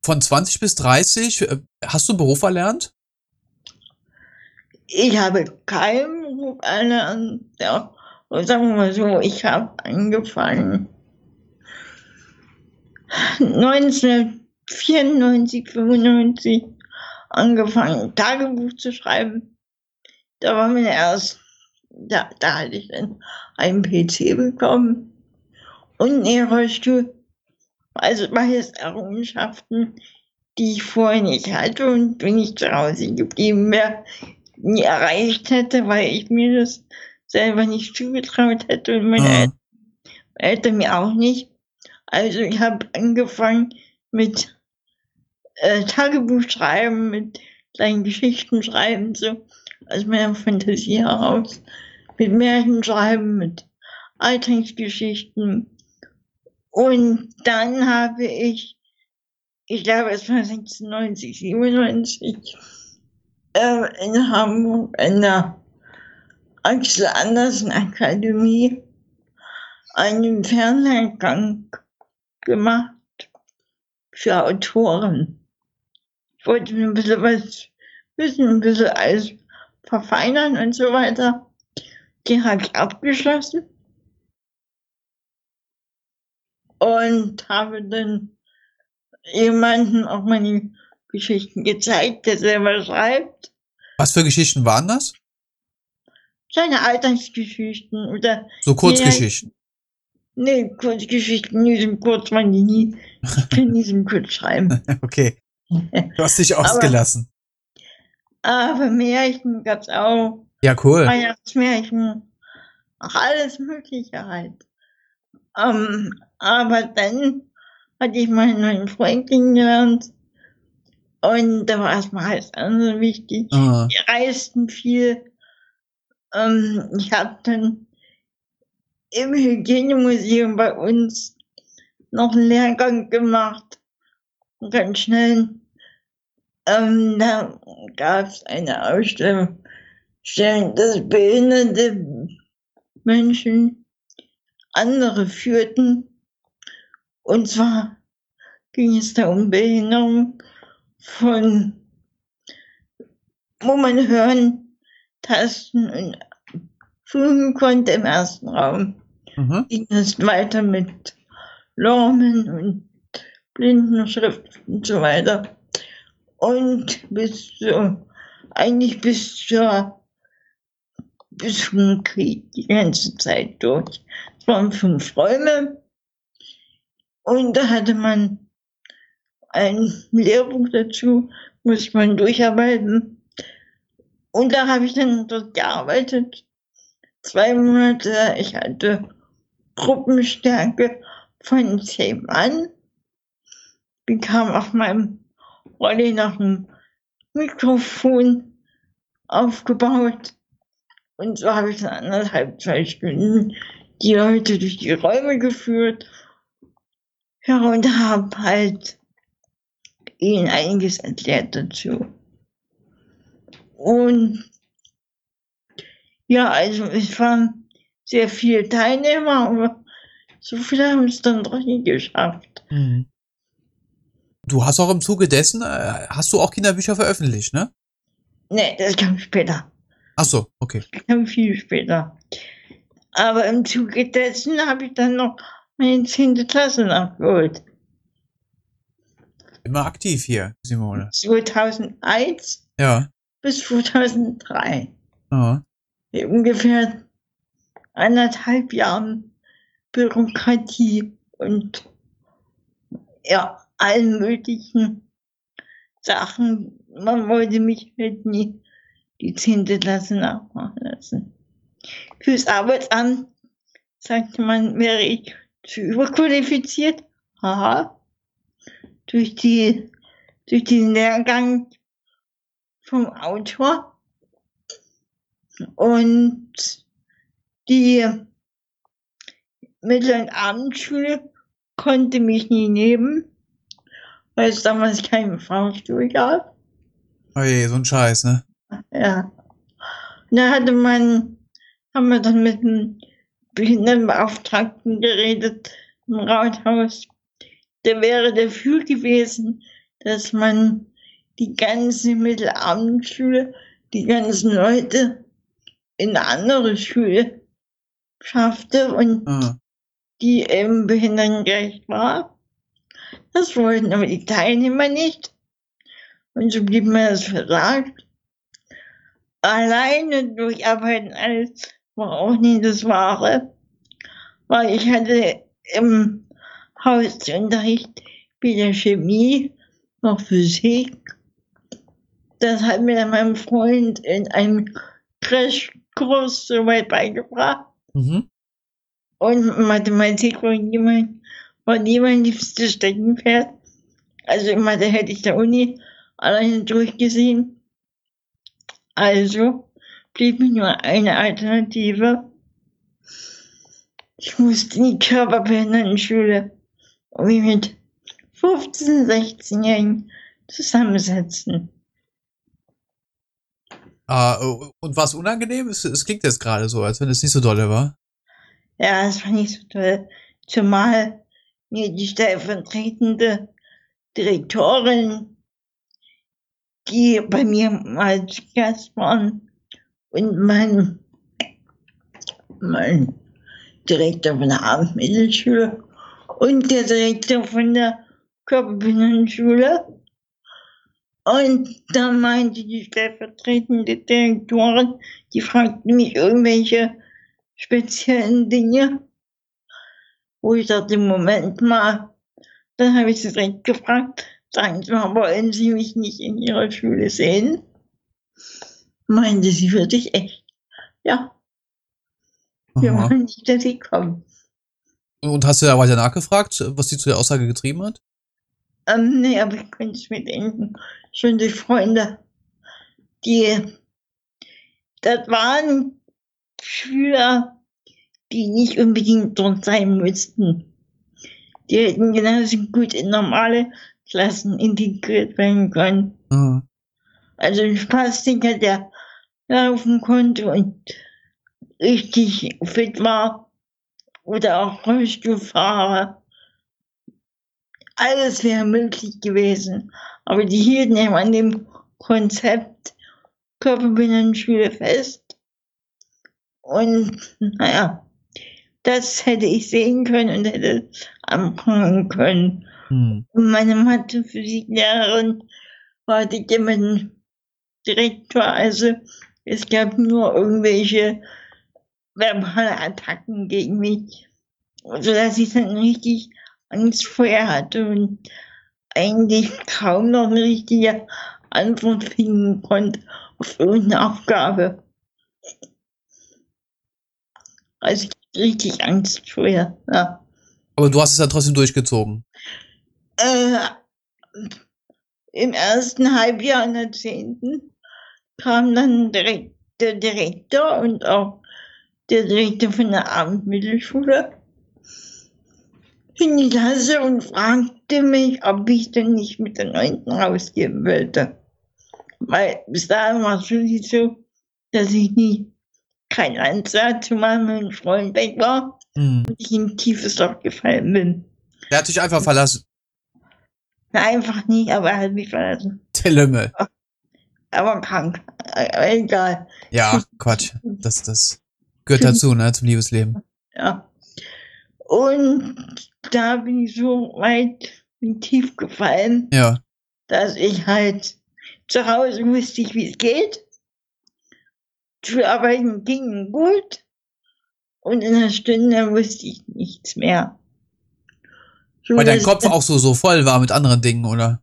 von 20 bis 30, äh, hast du Beruf erlernt? Ich habe keinen Beruf erlernt. Ja, sagen wir mal so, ich habe angefangen 1994, 95 angefangen, Tagebuch zu schreiben. Da war mir erst, da, da hatte ich dann einen PC bekommen und einen Rollstuhl. Also beides Errungenschaften, die ich vorher nicht hatte und wenn ich zu Hause geblieben wäre, nie erreicht hätte, weil ich mir das selber nicht zugetraut hätte und meine ja. Eltern mir auch nicht. Also ich habe angefangen mit äh, Tagebuch schreiben, mit kleinen Geschichten schreiben, so aus meiner Fantasie heraus, mit Märchen schreiben, mit Alltagsgeschichten. Und dann habe ich, ich glaube es war 96, 97, äh, in Hamburg in der Axel Andersen Akademie einen Fernlehrgang gemacht für Autoren. Ich wollte mir ein bisschen was wissen, ein bisschen alles verfeinern und so weiter. Die habe ich abgeschlossen und habe dann jemanden auch meine Geschichten gezeigt, der selber schreibt. Was für Geschichten waren das? Seine Alltagsgeschichten oder. So Kurzgeschichten. Nee, Kurzgeschichten, die sind kurz, waren die nie. Ich kann nie so kurz schreiben. *laughs* okay. Du hast dich *laughs* ausgelassen. Aber, aber Märchen gab's auch. Ja, cool. Weihnachtsmärchen. Auch alles Mögliche halt. Um, ähm, aber dann hatte ich meinen neuen Freund kennengelernt. Und da war erstmal alles andere wichtig. Ah. Wir reisten viel. Um, ähm, ich habe dann im Hygienemuseum bei uns noch einen Lehrgang gemacht. Ganz schnell. Ähm, da gab es eine Ausstellung, dass behinderte Menschen andere führten. Und zwar ging es da um Behinderung von, wo man hören, Tasten und fügen konnte im ersten Raum. Mhm. Ging es weiter mit Lormen und Blindenschrift und so weiter. Und bis zu, eigentlich bis zur, bis zum Krieg, die ganze Zeit durch. Es waren fünf Räume. Und da hatte man ein Lehrbuch dazu, muss man durcharbeiten. Und da habe ich dann dort gearbeitet. Zwei Monate. Ich hatte Gruppenstärke von zehn Mann. Bekam auf meinem Rolli noch ein Mikrofon aufgebaut. Und so habe ich dann anderthalb, zwei Stunden die Leute durch die Räume geführt. Ja, und habe halt ihnen einiges erklärt dazu. Und ja, also es waren sehr viele Teilnehmer, aber so viele haben es dann doch nicht geschafft. Mhm. Du hast auch im Zuge dessen, äh, hast du auch Kinderbücher veröffentlicht, ne? Nee, das kam später. Ach so, okay. Das kam viel später. Aber im Zuge dessen habe ich dann noch meine 10. Klasse nachgeholt. immer aktiv hier, Simone. 2001 Ja. bis 2003. Ja. Ungefähr anderthalb Jahren Bürokratie und ja, allen möglichen Sachen. Man wollte mich halt nie die zehnte Klasse nachmachen lassen. Fürs Arbeitsamt sagte man, wäre ich zu überqualifiziert. Haha. Durch die, durch den Lehrgang vom Autor. Und die Mittel- und Abendschule konnte mich nie nehmen, weil es damals keinen Fahrstuhl gab. Oh je, so ein Scheiß, ne? Ja. Da hatte man, haben wir dann mit dem Behindertenbeauftragten geredet im Rathaus. Der wäre dafür gewesen, dass man die ganze Mittelabendschule, die ganzen Leute in eine andere Schule schaffte und Ah. die eben behindertengerecht war. Das wollten aber die Teilnehmer nicht. Und so blieb mir das versagt. Alleine durcharbeiten alles war auch nie das Wahre. Weil ich hatte im Hausunterricht weder Chemie noch Physik. Das hat mir dann mein Freund in einem Crashkurs soweit beigebracht. Mhm. Und Mathematik war mein, war nie mein liebstes Steckenpferd. Also in Mathe hätte ich der Uni alleine durchgesehen. Also blieb mir nur eine Alternative. Ich musste in die Körperbehindertenschule und mich mit 15, 16-Jährigen zusammensetzen. Ah, oh, und was unangenehm? Es, es klingt jetzt gerade so, als wenn es nicht so dolle war. Ja, das war nicht so toll. Zumal mir die stellvertretende Direktorin, die bei mir mal zu Gast waren, und mein, mein Direktor von der Abendmittelschule und der Direktor von der Körperbehindertenschule. Und da meinte die stellvertretende Direktorin, die fragte mich irgendwelche speziellen Dinge, wo ich dachte, Moment mal, dann habe ich sie direkt gefragt, sagen Sie mal, wollen Sie mich nicht in Ihrer Schule sehen? Meinte sie für dich echt. Ja, wir Aha. wollen nicht, dass Sie kommen. Und hast du da weiter nachgefragt, was sie zu der Aussage getrieben hat? Ähm, nee, aber ich könnte es mir denken, schon durch Freunde, die, das waren Schüler, die nicht unbedingt dort sein mussten. Die hätten genauso gut in normale Klassen integriert werden können. Ah. Also ein Spastiker, der laufen konnte und richtig fit war. Oder auch Rollstuhlfahrer. Alles wäre möglich gewesen. Aber die hielten eben an dem Konzept Körperbehindertenschule fest. Und naja, das hätte ich sehen können und hätte anfangen können. Hm. Und meine Mathe-Physiklehrerin war die Direktor, also es gab nur irgendwelche verbale Attacken gegen mich, sodass ich dann richtig Angst vorher hatte und eigentlich kaum noch eine richtige Antwort finden konnte auf irgendeine Aufgabe. Also richtig Angst vorher, ja. Aber du hast es dann trotzdem durchgezogen. Äh, Im ersten Halbjahr in der zehnten kam dann direkt der Direktor und auch der Direktor von der Abendmittelschule in die Klasse und fragte mich, ob ich denn nicht mit der neunten rausgehen wollte. Weil bis dahin war es wirklich so, dass ich nie kein Ansatz zu meinem Freund weg war Hm. und ich in ein tiefes Loch gefallen bin. Der hat dich einfach verlassen. Einfach nie, aber er hat mich verlassen. Der Lümmel. Aber krank. Äh, egal. Ja, Quatsch. Das, das gehört dazu, ne, zum Liebesleben. Ja. Und da bin ich so weit bin tief gefallen. Ja. Dass ich halt zu Hause wusste ich, wie es geht. Schularbeiten gingen gut. Und in einer Stunde wusste ich nichts mehr. So, Weil dein Kopf auch so, so voll war mit anderen Dingen, oder?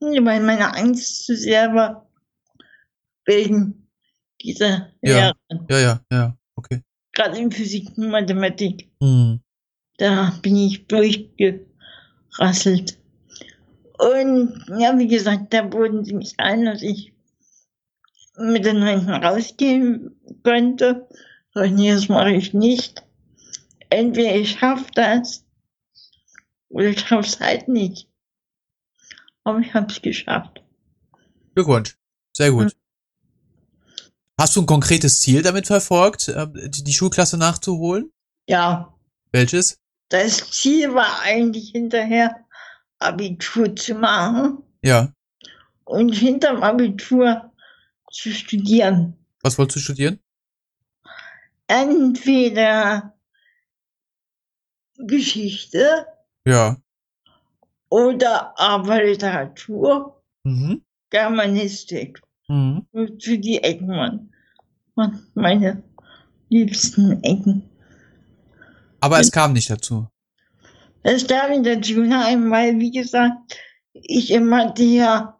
Weil meine Angst zu sehr war wegen dieser ja. Lehre. Ja, ja, ja, okay. Gerade in Physik und Mathematik. Hm. Da bin ich durchgerasselt. Und ja, wie gesagt, da wurden sie mich ein, dass ich mit den Neunten rausgehen könnte. Und nee, das mache ich nicht. Entweder ich schaffe das oder ich schaffe es halt nicht. Aber ich habe es geschafft. Glückwunsch. Sehr gut. Hm. Hast du ein konkretes Ziel damit verfolgt, äh, die Schulklasse nachzuholen? Ja. Welches? Das Ziel war eigentlich hinterher Abitur zu machen. Ja. Und hinterm Abitur zu studieren. Was wolltest du studieren? Entweder Geschichte. Ja. Oder aber Literatur. Mhm. Germanistik. Mhm. Für die Ecken waren meine liebsten Ecken. Aber es kam nicht dazu. Es kam nicht dazu, nein, weil, wie gesagt, ich immer der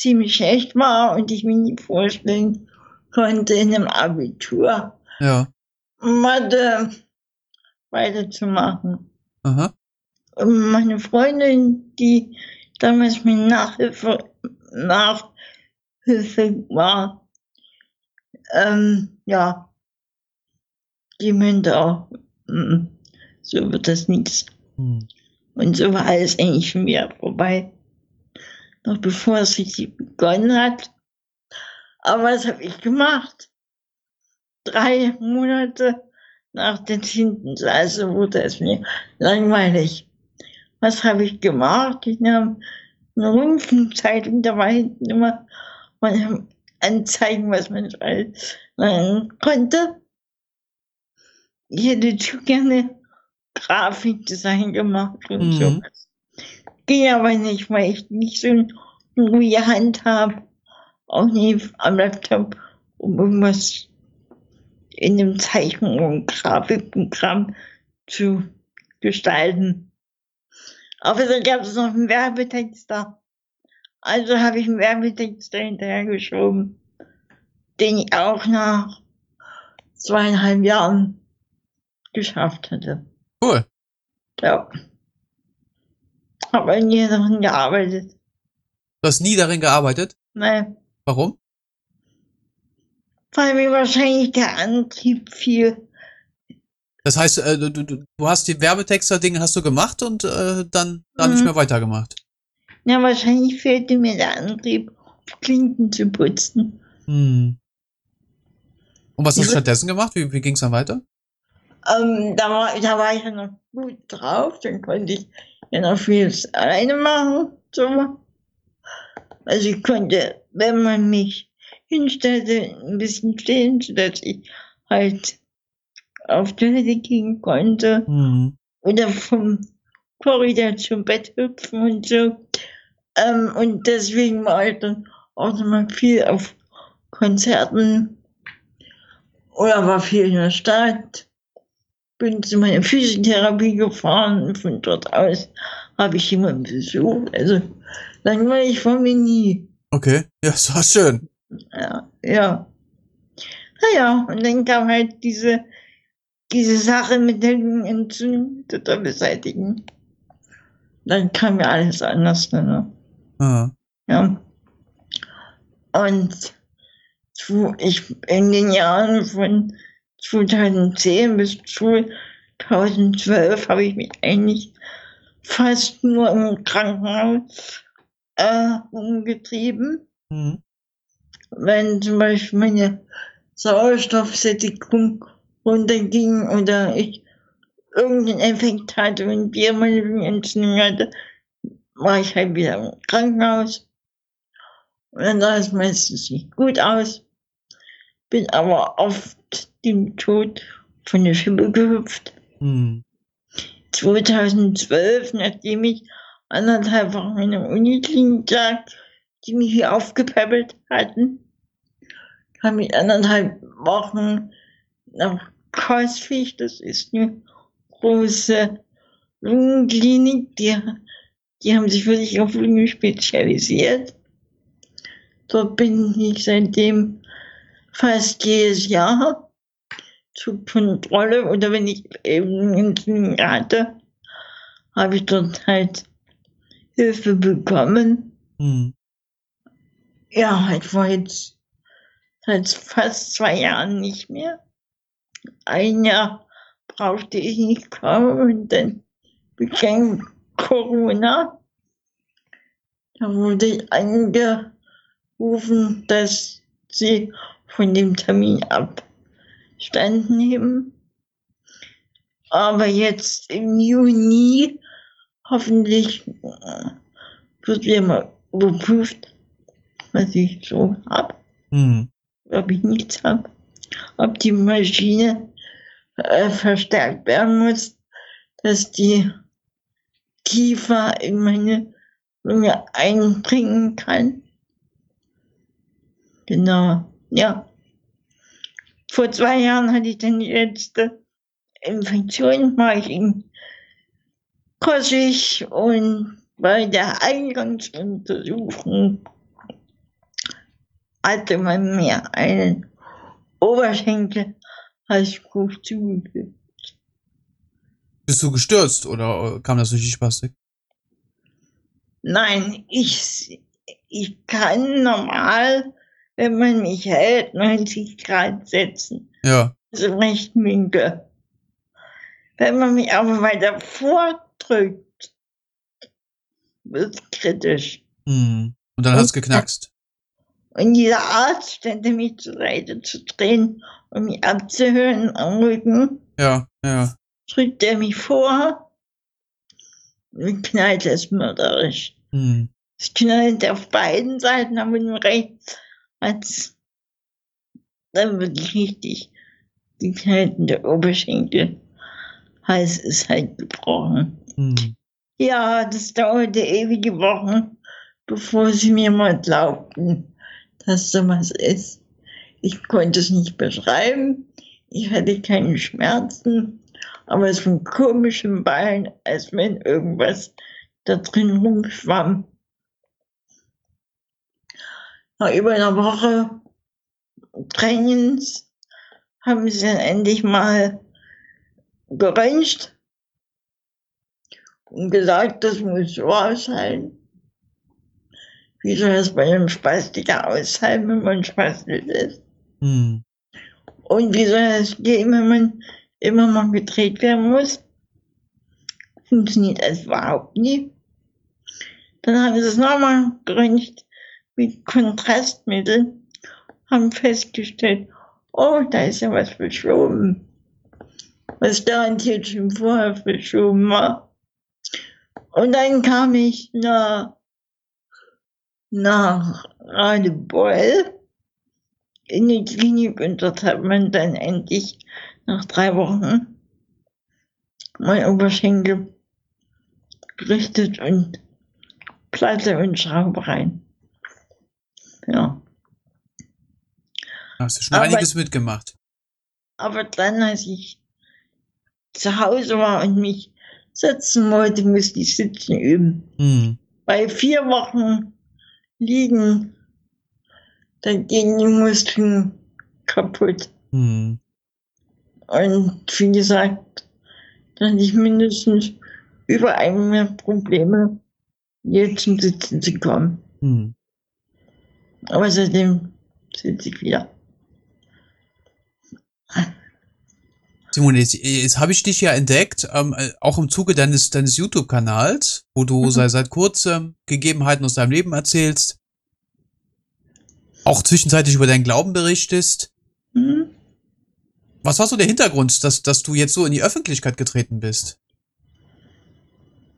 ziemlich schlecht war und ich mir nie vorstellen konnte, in einem Abitur ja. Mathe weiterzumachen. Aha. Und meine Freundin, die damals mir Nachhilfe, Nachhilfe war, ähm, ja, die meinte auch, mm, so wird das nichts. Hm. Und so war alles eigentlich schon wieder vorbei noch bevor es richtig begonnen hat. Aber was habe ich gemacht? Drei Monate nach der zehnten Klasse wurde es mir langweilig. Was habe ich gemacht? Ich nahm eine Rundfunkzeitung, da war hinten immer meine Anzeigen, was man lernen konnte. Ich hätte zu gerne Grafikdesign gemacht und mhm. so. Ging aber nicht, weil ich nicht so eine ruhige Hand habe. Auch nicht am Laptop, um irgendwas in dem Zeichen- und Grafikprogramm zu gestalten. Aber dann gab es noch einen Werbetext da. Also habe ich einen Werbetext dahinterher geschoben, den ich auch nach zweieinhalb Jahren geschafft hatte. Cool. Ja habe nie darin gearbeitet. Du hast nie darin gearbeitet? Nein. Warum? Weil mir wahrscheinlich der Antrieb fiel. Das heißt, äh, du, du, du hast die Werbetexter-Dinge hast du gemacht und äh, dann, dann mhm. nicht mehr weitergemacht. Ja, wahrscheinlich fehlte mir der Antrieb, Klinken zu putzen. Hm. Und was hast du stattdessen gemacht? Wie, wie ging es dann weiter? Ähm, da, war, da war ich ja noch gut drauf, dann konnte ich ja noch vieles alleine machen. So. Also ich konnte, wenn man mich hinstellte, ein bisschen stehen, sodass ich halt auf Toilette gehen konnte. Mhm. Oder vom Korridor zum Bett hüpfen und so. Ähm, und deswegen war ich dann auch nochmal viel auf Konzerten oder war viel in der Stadt bin zu meiner Physiotherapie gefahren und von dort aus habe ich jemanden besucht. Also langweilig war mir nie. Okay, ja, das war schön. Ja, ja. Naja, und dann kam halt diese, diese Sache mit den Entzündungen total beseitigen. Dann kam ja alles anders. Ne? Ah. Ja. Und ich in den Jahren von 2010 bis 2012 habe ich mich eigentlich fast nur im Krankenhaus äh, umgetrieben. Mhm. Wenn zum Beispiel meine Sauerstoffsättigung runterging oder ich irgendeinen Effekt hatte und wir meine Entzündung hatte, war ich halt wieder im Krankenhaus. Und dann sah es meistens nicht gut aus. Bin aber oft dem Tod von der Schippe gehüpft. Hm. 2012, nachdem ich anderthalb Wochen in der Uniklinik lag, die mich hier aufgepäppelt hatten, habe ich anderthalb Wochen nach Koswig, das ist eine große Lungenklinik, die, die haben sich wirklich auf Lungen spezialisiert. Dort bin ich seitdem fast jedes Jahr zur Kontrolle oder wenn ich eben einen hatte, habe ich dort halt Hilfe bekommen. Hm. Ja, ich war jetzt seit fast zwei Jahren nicht mehr. Ein Jahr brauchte ich nicht kommen und dann begann Corona. Da wurde ich angerufen, dass sie von dem Termin abstand nehmen. Aber jetzt im Juni hoffentlich wird wieder mal überprüft, was ich so habe. Hm. Ob ich nichts habe. Ob die Maschine äh, verstärkt werden muss, dass die Kiefer in meine Lunge einbringen kann. Genau, ja. Vor zwei Jahren hatte ich dann die letzte Infektion, war ich in Kossig und bei der Eingangsuntersuchung hatte man mir einen Oberschenkel als Bruch zugefügt. Bist du gestürzt oder kam das durch die Spastik? Nein, ich, ich kann normal, wenn man mich hält, 90 Grad setzen. Ja. Also recht winkel. Wenn man mich aber weiter vordrückt, wird kritisch. Hm. Und dann hat es geknackst. Und dieser Arzt stellte mich zur Seite zu drehen, um mich abzuhören am Rücken. Ja, ja. Drückt er mich vor und knallt es mörderisch. Hm. Es knallt auf beiden Seiten, aber nur rechts als dann wirklich richtig geknallt in der Oberschenkel. Hals ist halt gebrochen. Hm. Ja, das dauerte ewige Wochen, bevor sie mir mal glaubten, dass da was ist. Ich konnte es nicht beschreiben. Ich hatte keine Schmerzen, aber es war komisch im Bein, als wenn irgendwas da drin rumschwamm. Nach über einer Woche Trainings haben sie dann endlich mal geröntgt und gesagt, das muss so aushalten. Wie soll das bei einem Spastiker aushalten, wenn man spastisch ist? Hm. Und wie soll das gehen, wenn man immer mal gedreht werden muss? Funktioniert das überhaupt nie. Dann haben sie es nochmal geröntgt mit Kontrastmittel, haben festgestellt, oh, da ist ja was verschoben. Was garantiert schon vorher verschoben war. Und dann kam ich nach, nach Radebeul in die Klinik und dort hat man dann endlich nach drei Wochen mein Oberschenkel gerichtet und Platte und Schraube rein. Ja. Hast du schon aber, einiges mitgemacht. Aber dann, als ich zu Hause war und mich setzen wollte, musste ich sitzen üben. Hm. Bei vier Wochen liegen dann gehen die Muskeln kaputt. Hm. Und wie gesagt, dann hatte ich mindestens über ein mehr Probleme, jetzt zum Sitzen zu kommen. Hm. Aber seitdem sitze ich wieder. Simone, jetzt, jetzt habe ich dich ja entdeckt, ähm, äh, auch im Zuge deines, deines YouTube-Kanals, wo du mhm. seit, seit kurzem Gegebenheiten aus deinem Leben erzählst auch zwischenzeitlich über deinen Glauben berichtest. Mhm. Was war so der Hintergrund, dass, dass du jetzt so in die Öffentlichkeit getreten bist?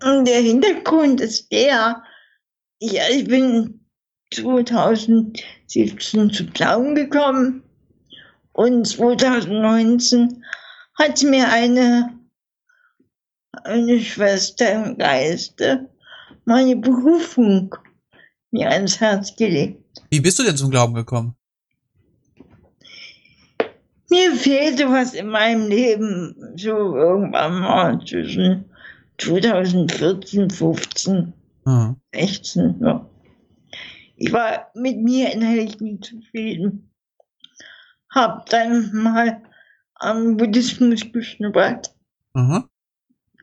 Der Hintergrund ist der, ja, ich bin 2017 zu Glauben gekommen und 2019 hat mir eine eine Schwester im Geiste meine Berufung mir ans Herz gelegt. Wie bist du denn zum Glauben gekommen? Mir fehlte was in meinem Leben, so irgendwann mal zwischen 2014, 15, mhm. 16. Ja. Ich war mit mir innerlich nicht zufrieden. Hab dann mal am Buddhismus geschnuppert. Mhm.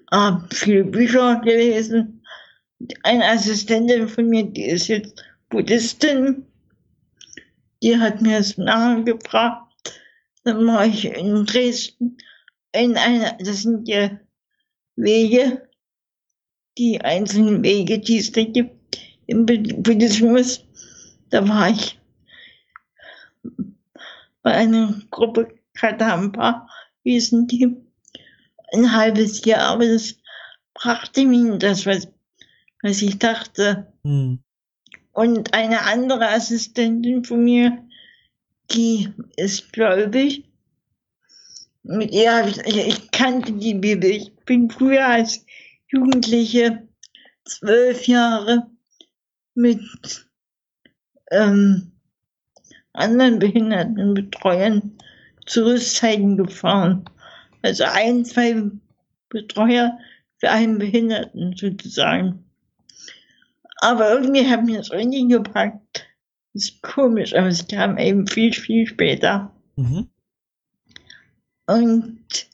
Hab viele Bücher gelesen. Eine Assistentin von mir, die ist jetzt Buddhistin, die hat mir das nahegebracht. Dann war ich in Dresden in einer, das sind ja Wege, die einzelnen Wege, die es da gibt im Buddhismus. Da war ich bei einer Gruppe Kadampa, hießen die, ein halbes Jahr, aber das brachte mir das, was, was ich dachte. Hm. Und eine andere Assistentin von mir, die ist gläubig. Mit ihr habe ich, ich kannte die Bibel. Ich bin früher als Jugendliche zwölf Jahre mit ähm, anderen behinderten Betreuern zu Rüstzeiten gefahren. Also ein, zwei Betreuer für einen Behinderten sozusagen. Aber irgendwie hat mir das irgendwie gepackt. Das ist komisch, aber es kam eben viel, viel später. Mhm. Und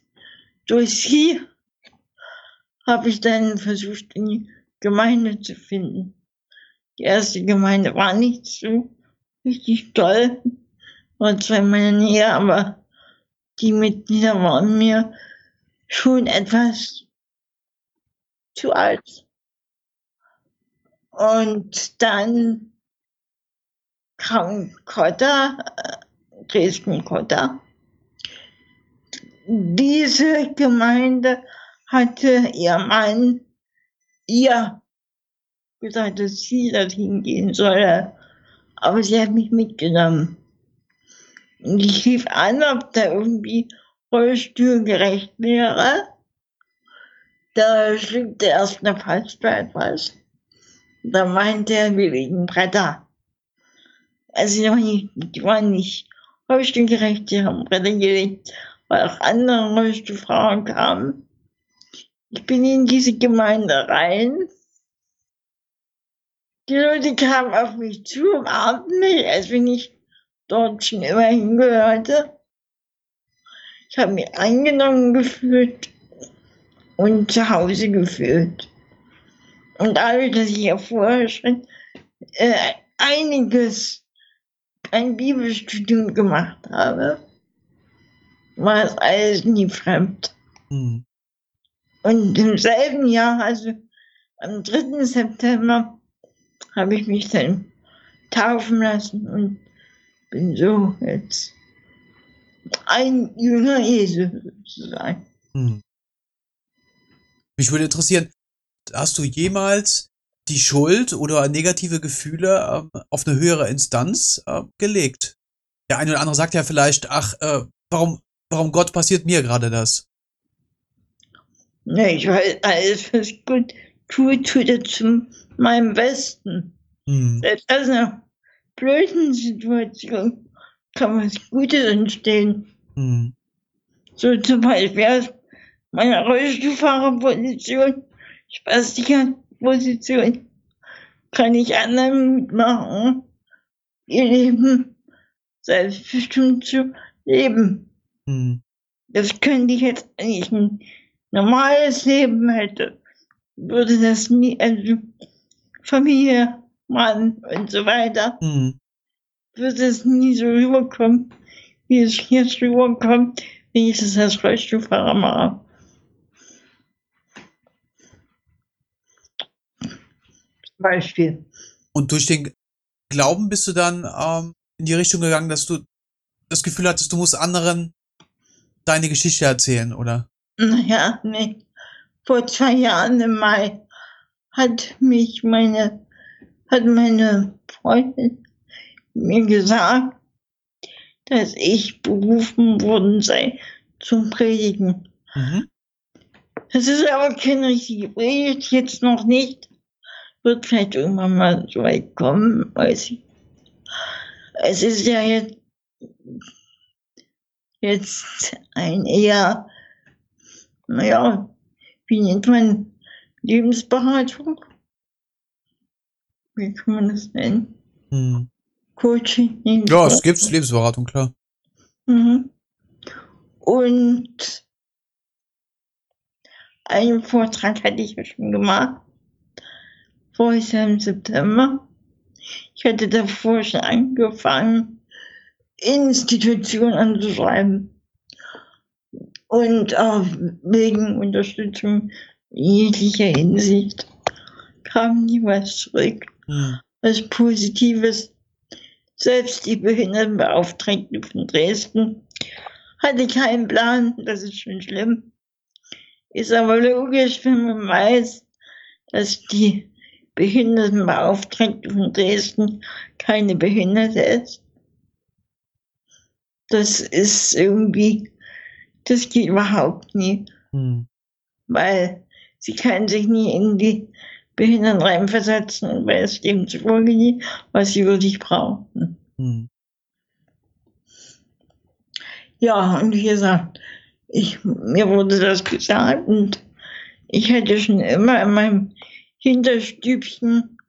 durch sie habe ich dann versucht, in die Gemeinde zu finden. Die erste Gemeinde war nicht so richtig toll, war zwar in meiner Nähe, aber die Mitglieder waren mir schon etwas zu alt. Und dann kam Kotta, Dresden Kotta. Diese Gemeinde hatte ihr Mann ihr gesagt, dass sie dorthin gehen solle. Aber sie hat mich mitgenommen. Und ich rief an, ob da irgendwie rollstuhlgerecht wäre. Da schrieb erst eine falsch bei etwas. Da meinte er, wir liegen Bretter. Also die waren nicht, die waren nicht rollstuhlgerecht, die haben Bretter gelegt, weil auch andere Rollstuhlfrauen kamen. Ich bin in diese Gemeinde rein. Die Leute kamen auf mich zu, umarmten mich, als wenn ich dort schon immer hingehörte. Ich habe mich angenommen gefühlt und zu Hause gefühlt. Und dadurch, dass ich ja vorher schon äh, einiges ein Bibelstudium gemacht habe, war es alles nie fremd. Mhm. Und im selben Jahr, also am 3. September, habe ich mich dann taufen lassen und bin so jetzt ein Jünger Jesu sozusagen. Hm. Mich würde interessieren, hast du jemals die Schuld oder negative Gefühle äh, auf eine höhere Instanz äh, gelegt? Der eine oder andere sagt ja vielleicht, ach, äh, warum, warum Gott passiert mir gerade das? Nee, ich weiß, alles, was gut tut, tut er zu meinem Besten. Hm. Selbst aus einer blöden Situation kann was Gutes entstehen. Hm. So zum Beispiel aus meiner Rollstuhlfahrerposition, Spastikerposition, kann ich anderen mitmachen, ihr Leben selbstbestimmt zu leben. Hm. Das könnte ich jetzt, wenn ich ein normales Leben hätte, würde das nie, also Familie, Mann und so weiter, hm. würde es nie so rüberkommen, wie es jetzt rüberkommt, wenn ich das als Rollstuhlfahrer mache. Beispiel. Und durch den Glauben bist du dann ähm, in die Richtung gegangen, dass du das Gefühl hattest, du musst anderen deine Geschichte erzählen, oder? Naja, nee. Vor zwei Jahren im Mai hat mich meine, hat meine Freundin mir gesagt, dass ich berufen worden sei zum Predigen. Mhm. Das ist aber keine richtige Predigt, jetzt noch nicht. Wird vielleicht irgendwann mal so weit kommen, weiß ich. Es ist ja jetzt, jetzt ein eher, naja, wie nennt man Lebensberatung? Wie kann man das nennen? Hm. Coaching. Ja, es gibt Lebensberatung, klar. Mhm. Und einen Vortrag hatte ich ja schon gemacht. Jahr im September. Ich hatte davor schon angefangen, Institutionen anzuschreiben. Und auch wegen Unterstützung jeglicher Hinsicht kam nie was zurück. Hm. Was Positives. Selbst die Behindertenbeauftragte von Dresden hatte keinen Plan, das ist schon schlimm. Ist aber logisch, wenn man weiß, dass die Behindertenbeauftragte von Dresden keine Behinderte ist. Das ist irgendwie, das geht überhaupt nie. Hm. Weil sie kann sich nie in die Behinderten reinversetzen, weil es dem nie, was sie wirklich brauchen. Hm. Ja, und wie gesagt, ich, mir wurde das gesagt und ich hätte schon immer in meinem Hinterstübchen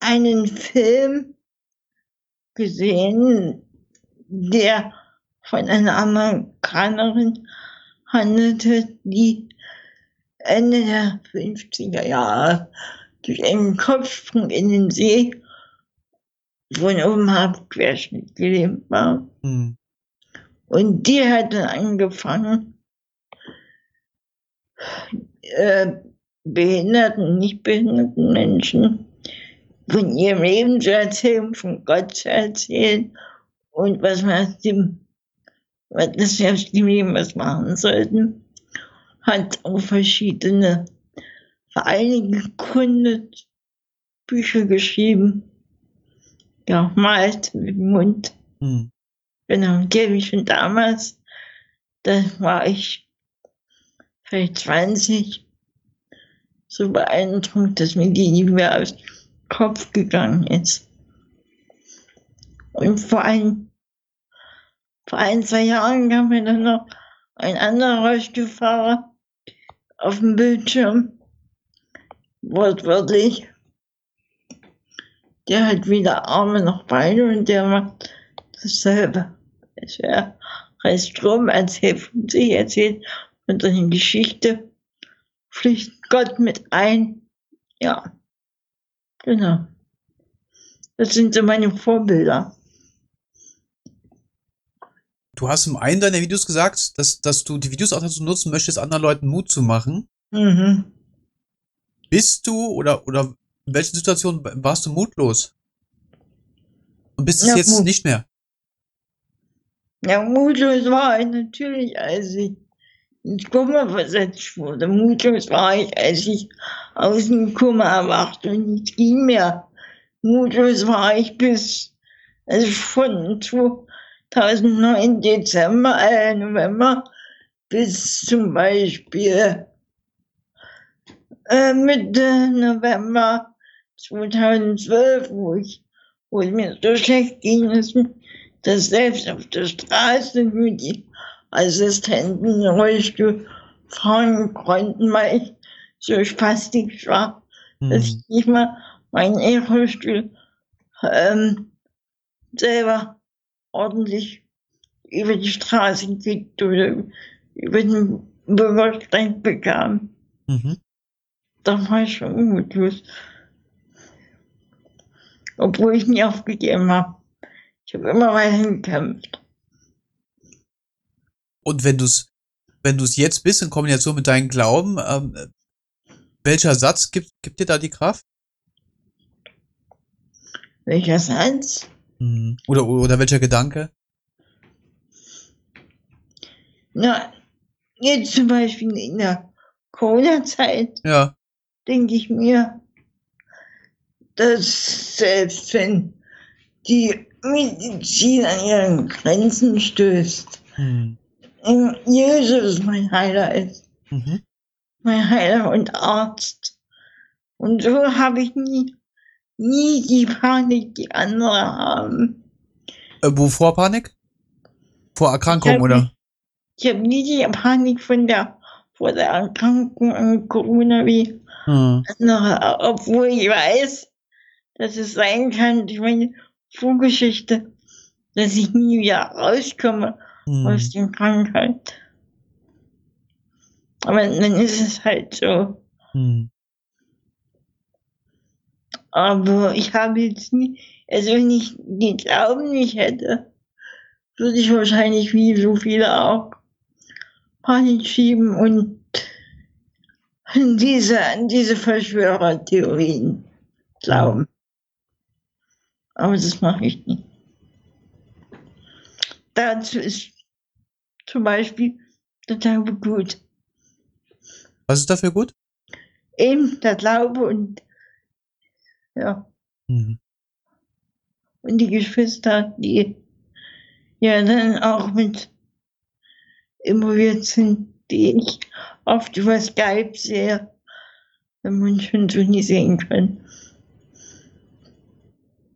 einen Film gesehen, der von einer Amerikanerin handelte, die Ende der 50er Jahre durch einen Kopfsprung in den See von oben ab Querschnitt gelähmt war. Mhm. Und die hat dann angefangen, äh, behinderten, nicht behinderten Menschen von ihrem Leben zu erzählen, von Gott zu erzählen und was wir aus dem, dass wir aus dem Leben was machen sollten. Hat auch verschiedene Vereine gegründet, Bücher geschrieben, ja, malt mit dem Mund. Hm. Genau, habe ich schon damals, da war ich vielleicht 20, so beeindruckt, dass mir die nicht mehr aus dem Kopf gegangen ist. Und vor ein, vor ein, zwei Jahren kam mir dann noch ein anderer Rollstuhlfahrer auf dem Bildschirm, wortwörtlich. Der hat weder Arme noch Beine und der macht dasselbe. Es wäre reißt rum, erzählt von sich, erzählt von seiner Geschichte, pflicht Gott mit ein. Ja, genau. Das sind so meine Vorbilder. Du hast im einen deiner Videos gesagt, dass, dass du die Videos auch dazu nutzen möchtest, anderen Leuten Mut zu machen. Mhm. Bist du oder, oder in welchen Situationen warst du mutlos? Und bist es ja, jetzt Mut. nicht mehr? Ja, mutlos war ich natürlich, als ich ins Kummer versetzt wurde. Mutlos war ich, als ich aus dem Kummer erwachte und nicht ging mehr. Mutlos war ich bis, also von 2009 Dezember, äh, November bis zum Beispiel äh, Mitte November 2012, wo ich, wo es mir so schlecht ging, dass dass selbst auf der Straße für die Assistenten Rollstuhl fahren konnten, weil ich so spastisch war, mhm. dass ich nicht mal meinen E-Rollstuhl ähm, selber ordentlich über die Straße gekriegt oder über den Bürgersteig bekam. Mhm. Da war ich schon unmutlos. Obwohl ich nie aufgegeben habe. Ich habe immer weiter gekämpft. Und wenn du es wenn du es jetzt bist in Kombination mit deinem Glauben, ähm, welcher Satz gibt, gibt dir da die Kraft? Welcher Satz? Mhm. Oder, oder welcher Gedanke? Na, jetzt zum Beispiel in der Corona-Zeit ja. denke ich mir, dass selbst wenn die Medizin an ihren Grenzen stößt. Hm. Jesus mein Heiler ist. Mhm. mein Heiler und Arzt. Und so habe ich nie, nie die Panik, die andere haben. Äh, wovor Panik? Vor Erkrankung, ich oder? ich habe nie die Panik von der, vor der Erkrankung an Corona wie hm. andere, obwohl ich weiß, dass es sein kann, durch meine Vorgeschichte, dass ich nie wieder rauskomme hm. aus der Krankheit. Aber dann ist es halt so. Hm. Aber ich habe jetzt nie, also wenn ich den Glauben nicht hätte, würde ich wahrscheinlich wie so viele auch Panik schieben und an diese, an diese Verschwörertheorien glauben. Aber das mache ich nicht. Dazu ist zum Beispiel der Glaube gut. Was ist dafür gut? Eben der Glaube und ja. Mhm. Und die Geschwister, die ja dann auch mit involviert sind, die ich oft über Skype sehe, wenn man schon so nie sehen kann.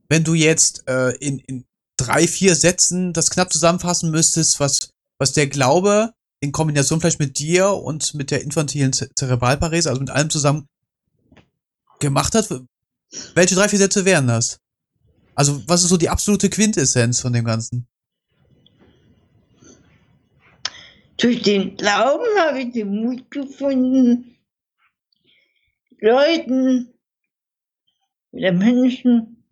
Wenn du jetzt äh, in, in drei, vier Sätzen das knapp zusammenfassen müsstest, was, was der Glaube in Kombination vielleicht mit dir und mit der infantilen Zerebralparese, also mit allem zusammen gemacht hat, welche drei, vier Sätze wären das? Also, was ist so die absolute Quintessenz von dem Ganzen? Durch den Glauben habe ich den Mut gefunden, Leuten oder Menschen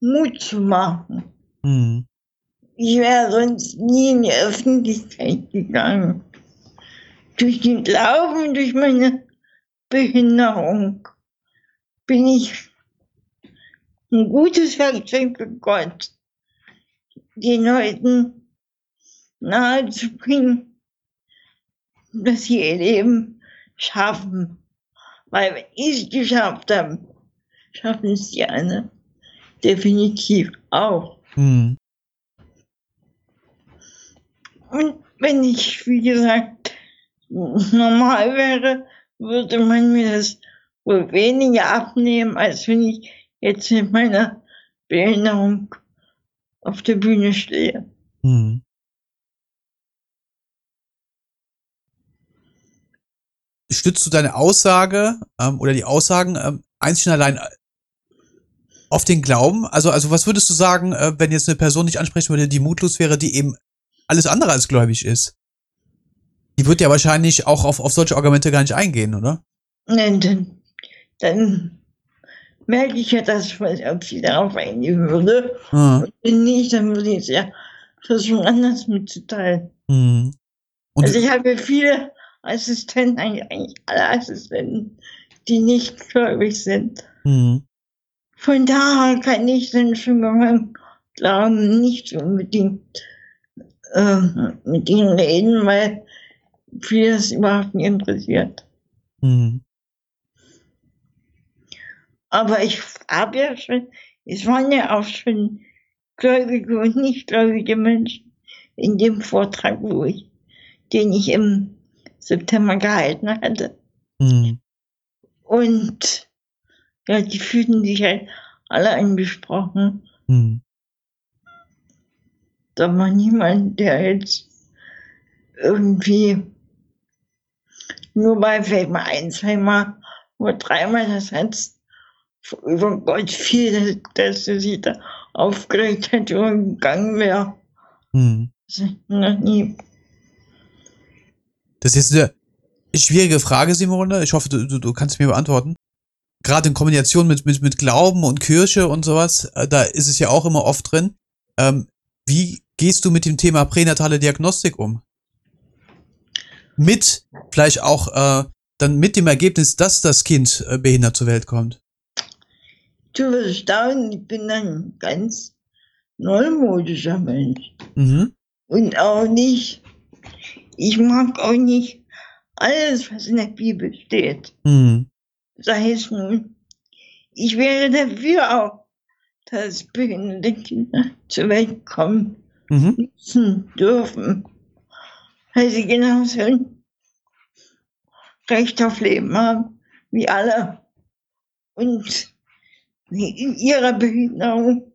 Mut zu machen. Mhm. Ich wäre sonst nie in die Öffentlichkeit gegangen. Durch den Glauben, durch meine Behinderung bin ich ein gutes Werkzeug für Gott, den Leuten nahezubringen, dass sie ihr Leben schaffen. Weil wenn ich es geschafft habe, schaffen es die anderen definitiv auch. Mhm. Und wenn ich, wie gesagt, normal wäre, würde man mir das wohl weniger abnehmen, als wenn ich jetzt mit meiner Behinderung auf der Bühne stehe. Mhm. Stützt du deine Aussage ähm, oder die Aussagen ähm, einzig und allein auf den Glauben? Also, also was würdest du sagen, äh, wenn jetzt eine Person nicht ansprechen würde, die mutlos wäre, die eben alles andere als gläubig ist? Die wird ja wahrscheinlich auch auf, auf solche Argumente gar nicht eingehen, oder? Nein, dann, dann merke ich ja, dass ich ob sie darauf eingehen würde. Mhm. Und wenn nicht, dann würde ich es ja versuchen, anders mitzuteilen. Mhm. also ich habe viele Assistenten, eigentlich alle Assistenten, die nicht gläubig sind. Mhm. Von daher kann ich dann schon bei meinem Glauben nicht unbedingt äh, mit ihnen reden, weil vieles überhaupt nicht interessiert. Mhm. Aber ich habe ja schon, es waren ja auch schon gläubige und nicht gläubige Menschen in dem Vortrag, wo ich, den ich im September gehalten hatte. Mhm. Und ja, die fühlten sich halt alle angesprochen. Mhm. Da war niemand, der jetzt irgendwie nur bei vielleicht mal ein, zweimal oder dreimal das Herz über Gott fiel, dass er sich da aufgeregt hätte und gegangen wäre. Hm. Das noch nie. Das ist eine schwierige Frage, Simone. Ich hoffe, du, du, du kannst mir beantworten. Gerade in Kombination mit, mit, mit Glauben und Kirche und sowas, äh, da ist es ja auch immer oft drin. Ähm, wie gehst du mit dem Thema pränatale Diagnostik um? Mit vielleicht auch äh, dann mit dem Ergebnis, dass das Kind äh, behindert zur Welt kommt. Du wirst staunen, ich bin ein ganz neumodischer Mensch. Mhm. Und auch nicht, ich mag auch nicht alles, was in der Bibel steht. Mhm. Sei es nun, ich wäre dafür auch, dass behinderte Kinder zur Welt kommen mhm. müssen, dürfen. Weil sie genauso Recht auf Leben haben, wie alle. Und in ihrer Behinderung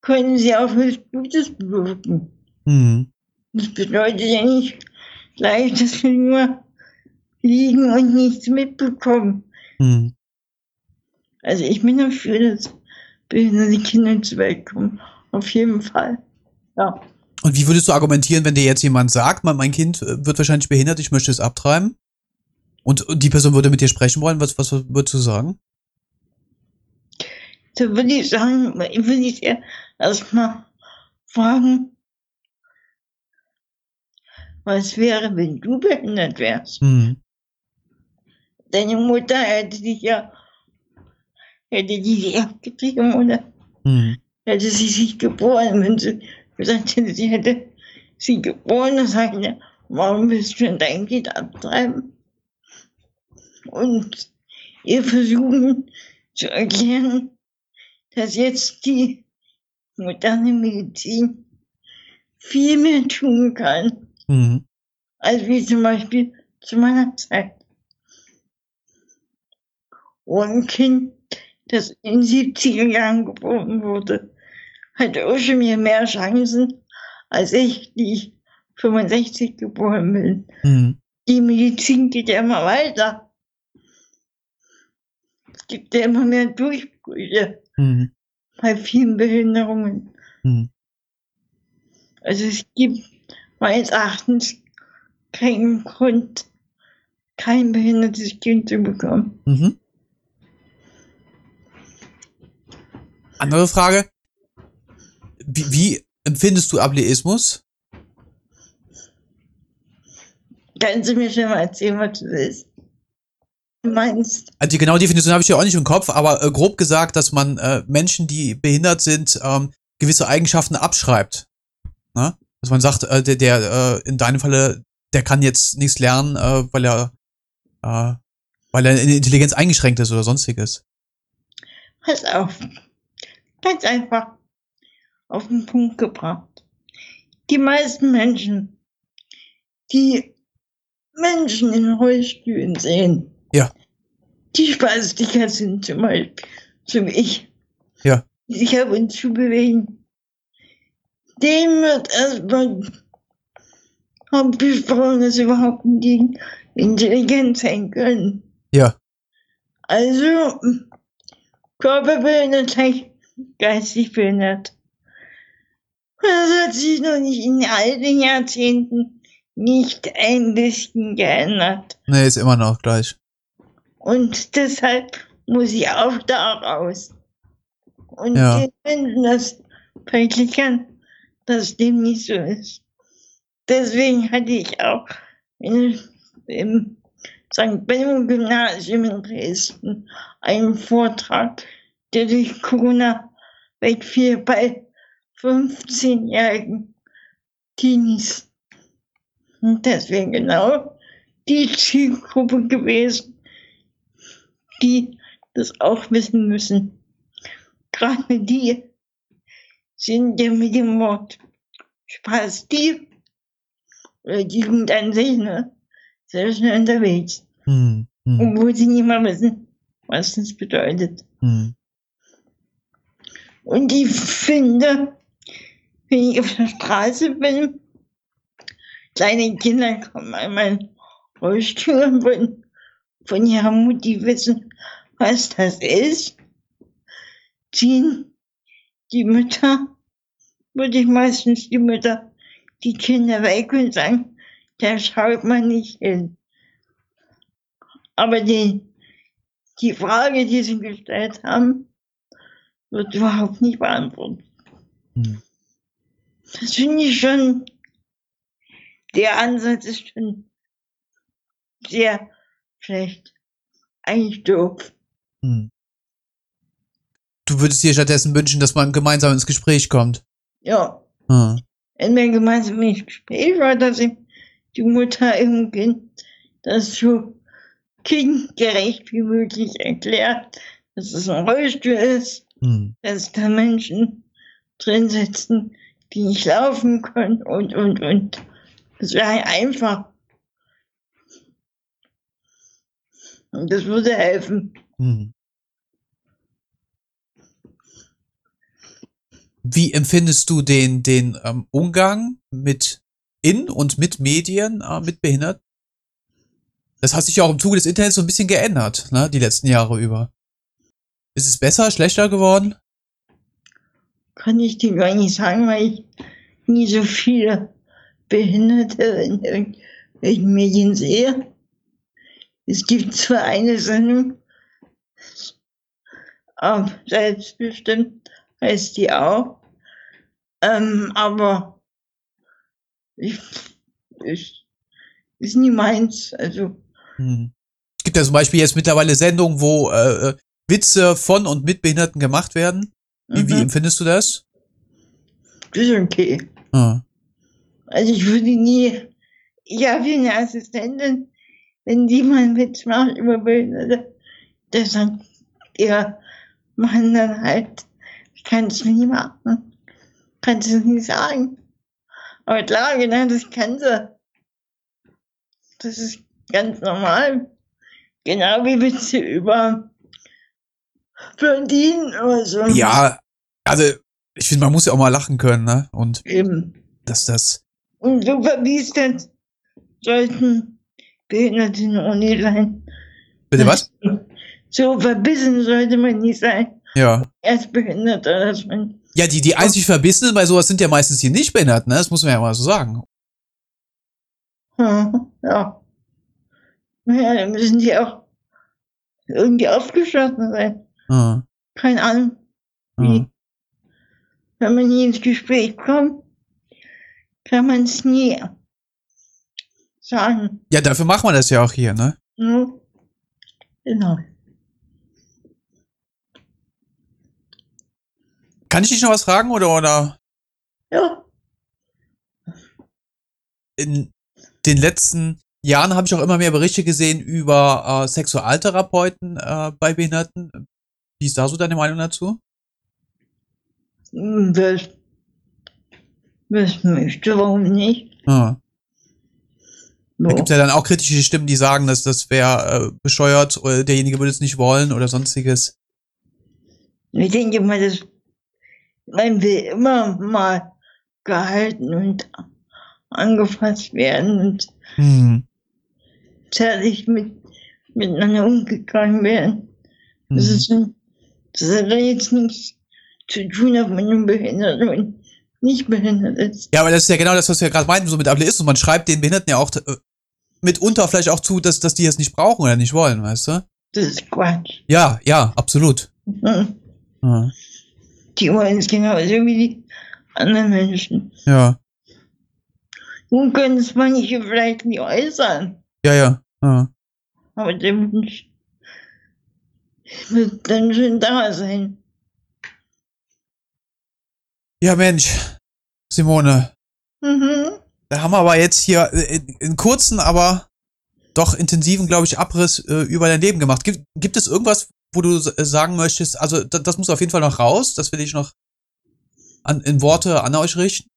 können sie auch was Gutes bewirken. Mhm. Das bedeutet ja nicht gleich, dass wir nur liegen und nichts mitbekommen. Mhm. Also ich bin dafür, dass behinderte Kinder zur Welt kommen. Auf jeden Fall. Ja. Und wie würdest du argumentieren, wenn dir jetzt jemand sagt, mein Kind äh, wird wahrscheinlich behindert, ich möchte es abtreiben? Und die Person würde mit dir sprechen wollen, was, was würdest du sagen? Da würde ich sagen, würde ich dir erstmal fragen, was wäre, wenn du behindert wärst? Mhm. Deine Mutter hätte dich ja, hätte die sich abgetrieben oder mhm. hätte sie sich geboren, wenn sie gesagt hätte, sie hätte sie geboren, dann sagt er, warum willst du dein Kind abtreiben? Und ihr versuchen zu erklären, dass jetzt die moderne Medizin viel mehr tun kann, mhm. als wie zum Beispiel zu meiner Zeit. Und ein Kind, das in den 70er Jahren geboren wurde, hat auch schon mehr, mehr Chancen als ich, die 65 geboren bin. Mhm. Die Medizin geht ja immer weiter. Es gibt ja immer mehr Durchbrüche mhm. bei vielen Behinderungen. Mhm. Also es gibt meines Erachtens keinen Grund, kein behindertes Kind zu bekommen. Mhm. Andere Frage. Wie, wie empfindest du Ableismus? Kannst du mir schon mal erzählen, was du willst? Meinst? Also die genaue Definition habe ich ja auch nicht im Kopf, aber äh, grob gesagt, dass man äh, Menschen, die behindert sind, ähm, gewisse Eigenschaften abschreibt. Ne? Dass man sagt, äh, der, der äh, in deinem Falle, der kann jetzt nichts lernen, äh, weil er äh, weil er in Intelligenz eingeschränkt ist oder sonstiges. Pass auf. Ganz einfach auf den Punkt gebracht. Die meisten Menschen, die Menschen in Rollstühlen sehen, ja. die Spastiker sind zum Beispiel, so wie ich, ja. die sich ab und zu bewegen, dem wird erstmal besprochen, dass sie überhaupt nicht intelligent sein können. Ja. Also, körperbehindert geistig behindert. Das hat sich noch nicht in all den Jahrzehnten nicht ein bisschen geändert. Nee, ist immer noch gleich. Und deshalb muss ich auch da raus. Und ja. die finden das verklickern, dass dem nicht so ist. Deswegen hatte ich auch in, im St. Benno Gymnasium in Dresden einen Vortrag, der durch Corona wegfiel bei 15-jährigen Teenies. Und das wäre genau die Zielgruppe gewesen, die das auch wissen müssen. Gerade die sind ja mit dem Wort Spaß die oder die Jugend an sich ne, sehr schnell unterwegs. Hm, hm. Obwohl sie nicht mal wissen, was das bedeutet. Hm. Und ich finde, wenn ich auf der Straße bin, kleine Kinder kommen an meinen Rollstuhl und wollen von ihrer Mutti wissen, was das ist, ziehen die Mütter, würde ich meistens die Mütter, die Kinder weg und sagen, da schaut man nicht hin. Aber die, die Frage, die sie gestellt haben, wird überhaupt nicht beantwortet. Hm. Das finde ich schon, der Ansatz ist schon sehr schlecht. Eigentlich doof. Hm. Du würdest dir stattdessen wünschen, dass man gemeinsam ins Gespräch kommt. Ja. Hm. Wenn wir gemeinsam ins Gespräch war, dass ich die Mutter im Kind das so kindgerecht wie möglich erklärt, dass es ein Rollstuhl ist, hm. dass da Menschen drin sitzen, die nicht laufen können und, und, und. Das wäre einfach. Das würde helfen. Hm. Wie empfindest du den, den ähm, Umgang mit in und mit Medien, äh, mit Behinderten? Das hat sich ja auch im Zuge des Internets so ein bisschen geändert, ne, die letzten Jahre über. Ist es besser, schlechter geworden? Kann ich dir gar nicht sagen, weil ich nie so viele Behinderte in irgendwelchen Medien sehe. Es gibt zwar eine Sendung, ähm, selbstbestimmt heißt die auch, ähm, aber ich, ich, ist nie meins. Also. Hm. Es gibt ja zum Beispiel jetzt mittlerweile Sendungen, wo äh, äh Witze von und mit Behinderten gemacht werden. Wie, mhm. wie empfindest du das? Das ist okay. Ah. Also ich würde nie, ich habe hier eine Assistentin, wenn die mal einen Witz macht über Behinderte, das sagt, ja, machen dann halt, ich kann es nie machen. Kannst du nicht sagen. Aber klar, genau, das kann sie. Das ist ganz normal. Genau wie Witze über Blondinen oder so. Ja, also ich finde, man muss ja auch mal lachen können, ne? Und Eben. dass das. Und so verbiestert sollten Behinderte noch nie sein. Bitte was? So verbissen sollte man nicht sein. Ja. Erst behindert, dass man. Ja, die, die einzig Verbissenen bei sowas sind ja meistens die nicht behindert, ne? Das muss man ja mal so sagen. Hm, ja. Naja, dann müssen die auch irgendwie aufgeschlossen sein. Mhm. Keine Ahnung. Wie. Mhm. Wenn man nie ins Gespräch kommt, kann man es nie sagen. Ja, dafür machen wir das ja auch hier, ne? Ja. Genau. Kann ich dich noch was fragen oder oder? Ja. In den letzten Jahren habe ich auch immer mehr Berichte gesehen über äh, Sexualtherapeuten äh, bei Behinderten. Wie ist da so deine Meinung dazu? Wer es möchte, warum nicht? Ah. Da gibt es ja dann auch kritische Stimmen, die sagen, dass das wäre äh, bescheuert oder derjenige würde es nicht wollen oder sonstiges. Ich denke mal, dass man will immer mal gehalten und angefasst werden und hm. zärtlich mit, miteinander umgegangen werden. Hm. Das, ist, das hat jetzt nichts zu tun, ob man behindert und nicht behindert ist. Ja, aber das ist ja genau das, was wir gerade meinten, so mit Ableismus. Man schreibt den Behinderten ja auch äh, mitunter vielleicht auch zu, dass, dass die es nicht brauchen oder nicht wollen, weißt du? Das ist Quatsch. Ja, ja, absolut. Mhm. Ja. Die wollen es genauso wie die anderen Menschen. Ja. Nun können es manche vielleicht nicht äußern. Ja, ja. ja. Aber der Wunsch wird dann schon da sein. Ja, Mensch, Simone. Mhm. Da haben wir aber jetzt hier in, kurzen, aber doch intensiven, glaube ich, Abriss äh, über dein Leben gemacht. Gibt, gibt es irgendwas, wo du sagen möchtest, also das, das muss auf jeden Fall noch raus, das will ich noch an, in Worte an euch richten?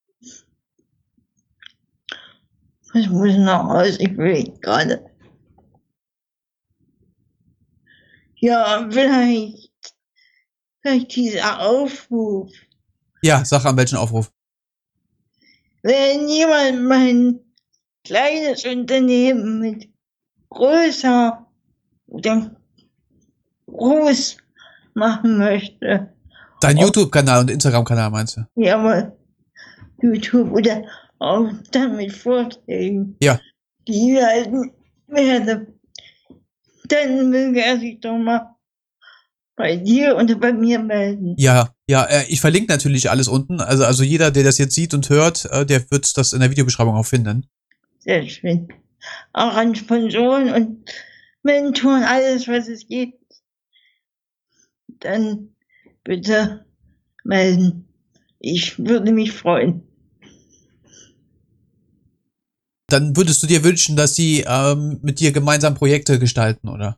Ich muss nach Hause, ich will gerade. Ja, vielleicht, vielleicht dieser Aufruf. Ja, sag an welchen Aufruf. Wenn jemand mein kleines Unternehmen mit größer oder groß machen möchte. Dein YouTube-Kanal und Instagram-Kanal meinst du? Ja, aber YouTube oder auch damit Vorträgen. Ja. Die halten werde. Dann möge er sich doch mal bei dir und bei mir melden. Ja, ja, äh, ich verlinke natürlich alles unten. Also, also jeder, der das jetzt sieht und hört, äh, der wird das in der Videobeschreibung auch finden. Sehr schön. Auch an Sponsoren und Mentoren, alles, was es gibt. Dann bitte melden. Ich würde mich freuen. Dann würdest du dir wünschen, dass sie ähm, mit dir gemeinsam Projekte gestalten, oder?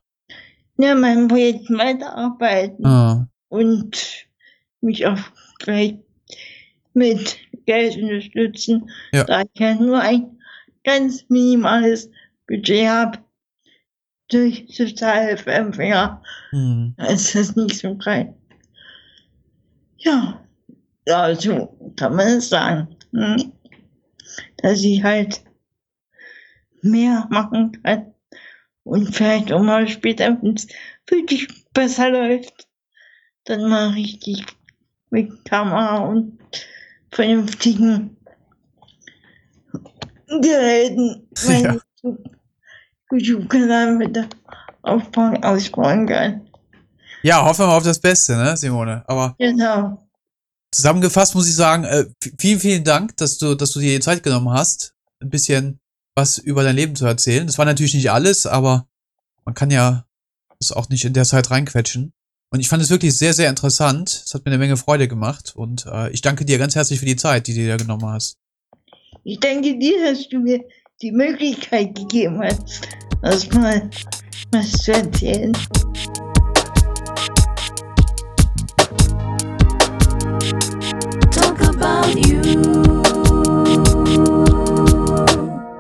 Ja, mein Projekt weiterarbeiten. Ah. Und mich auch gleich mit Geld unterstützen, ja. da ich ja nur ein ganz minimales Budget habe. durch Sozialhilfeempfänger hm. ist das nicht so breit. Ja, also kann man es sagen, hm? dass ich halt mehr machen kann und vielleicht auch mal später, wenn es wirklich besser läuft, dann mal richtig mit Kamera und vernünftigen Geräten ja. YouTube-Kanal mit aufbauen, ausbauen kann. Ja, hoffen wir mal auf das Beste, ne, Simone? Aber genau. zusammengefasst muss ich sagen, äh, vielen, vielen Dank, dass du, dass du dir die Zeit genommen hast, ein bisschen was über dein Leben zu erzählen. Das war natürlich nicht alles, aber man kann ja das auch nicht in der Zeit reinquetschen. Und ich fand es wirklich sehr, sehr interessant. Es hat mir eine Menge Freude gemacht. Und äh, ich danke dir ganz herzlich für die Zeit, die du dir genommen hast. Ich danke dir, dass du mir die Möglichkeit gegeben hast, das mal was zu erzählen. Talk about you.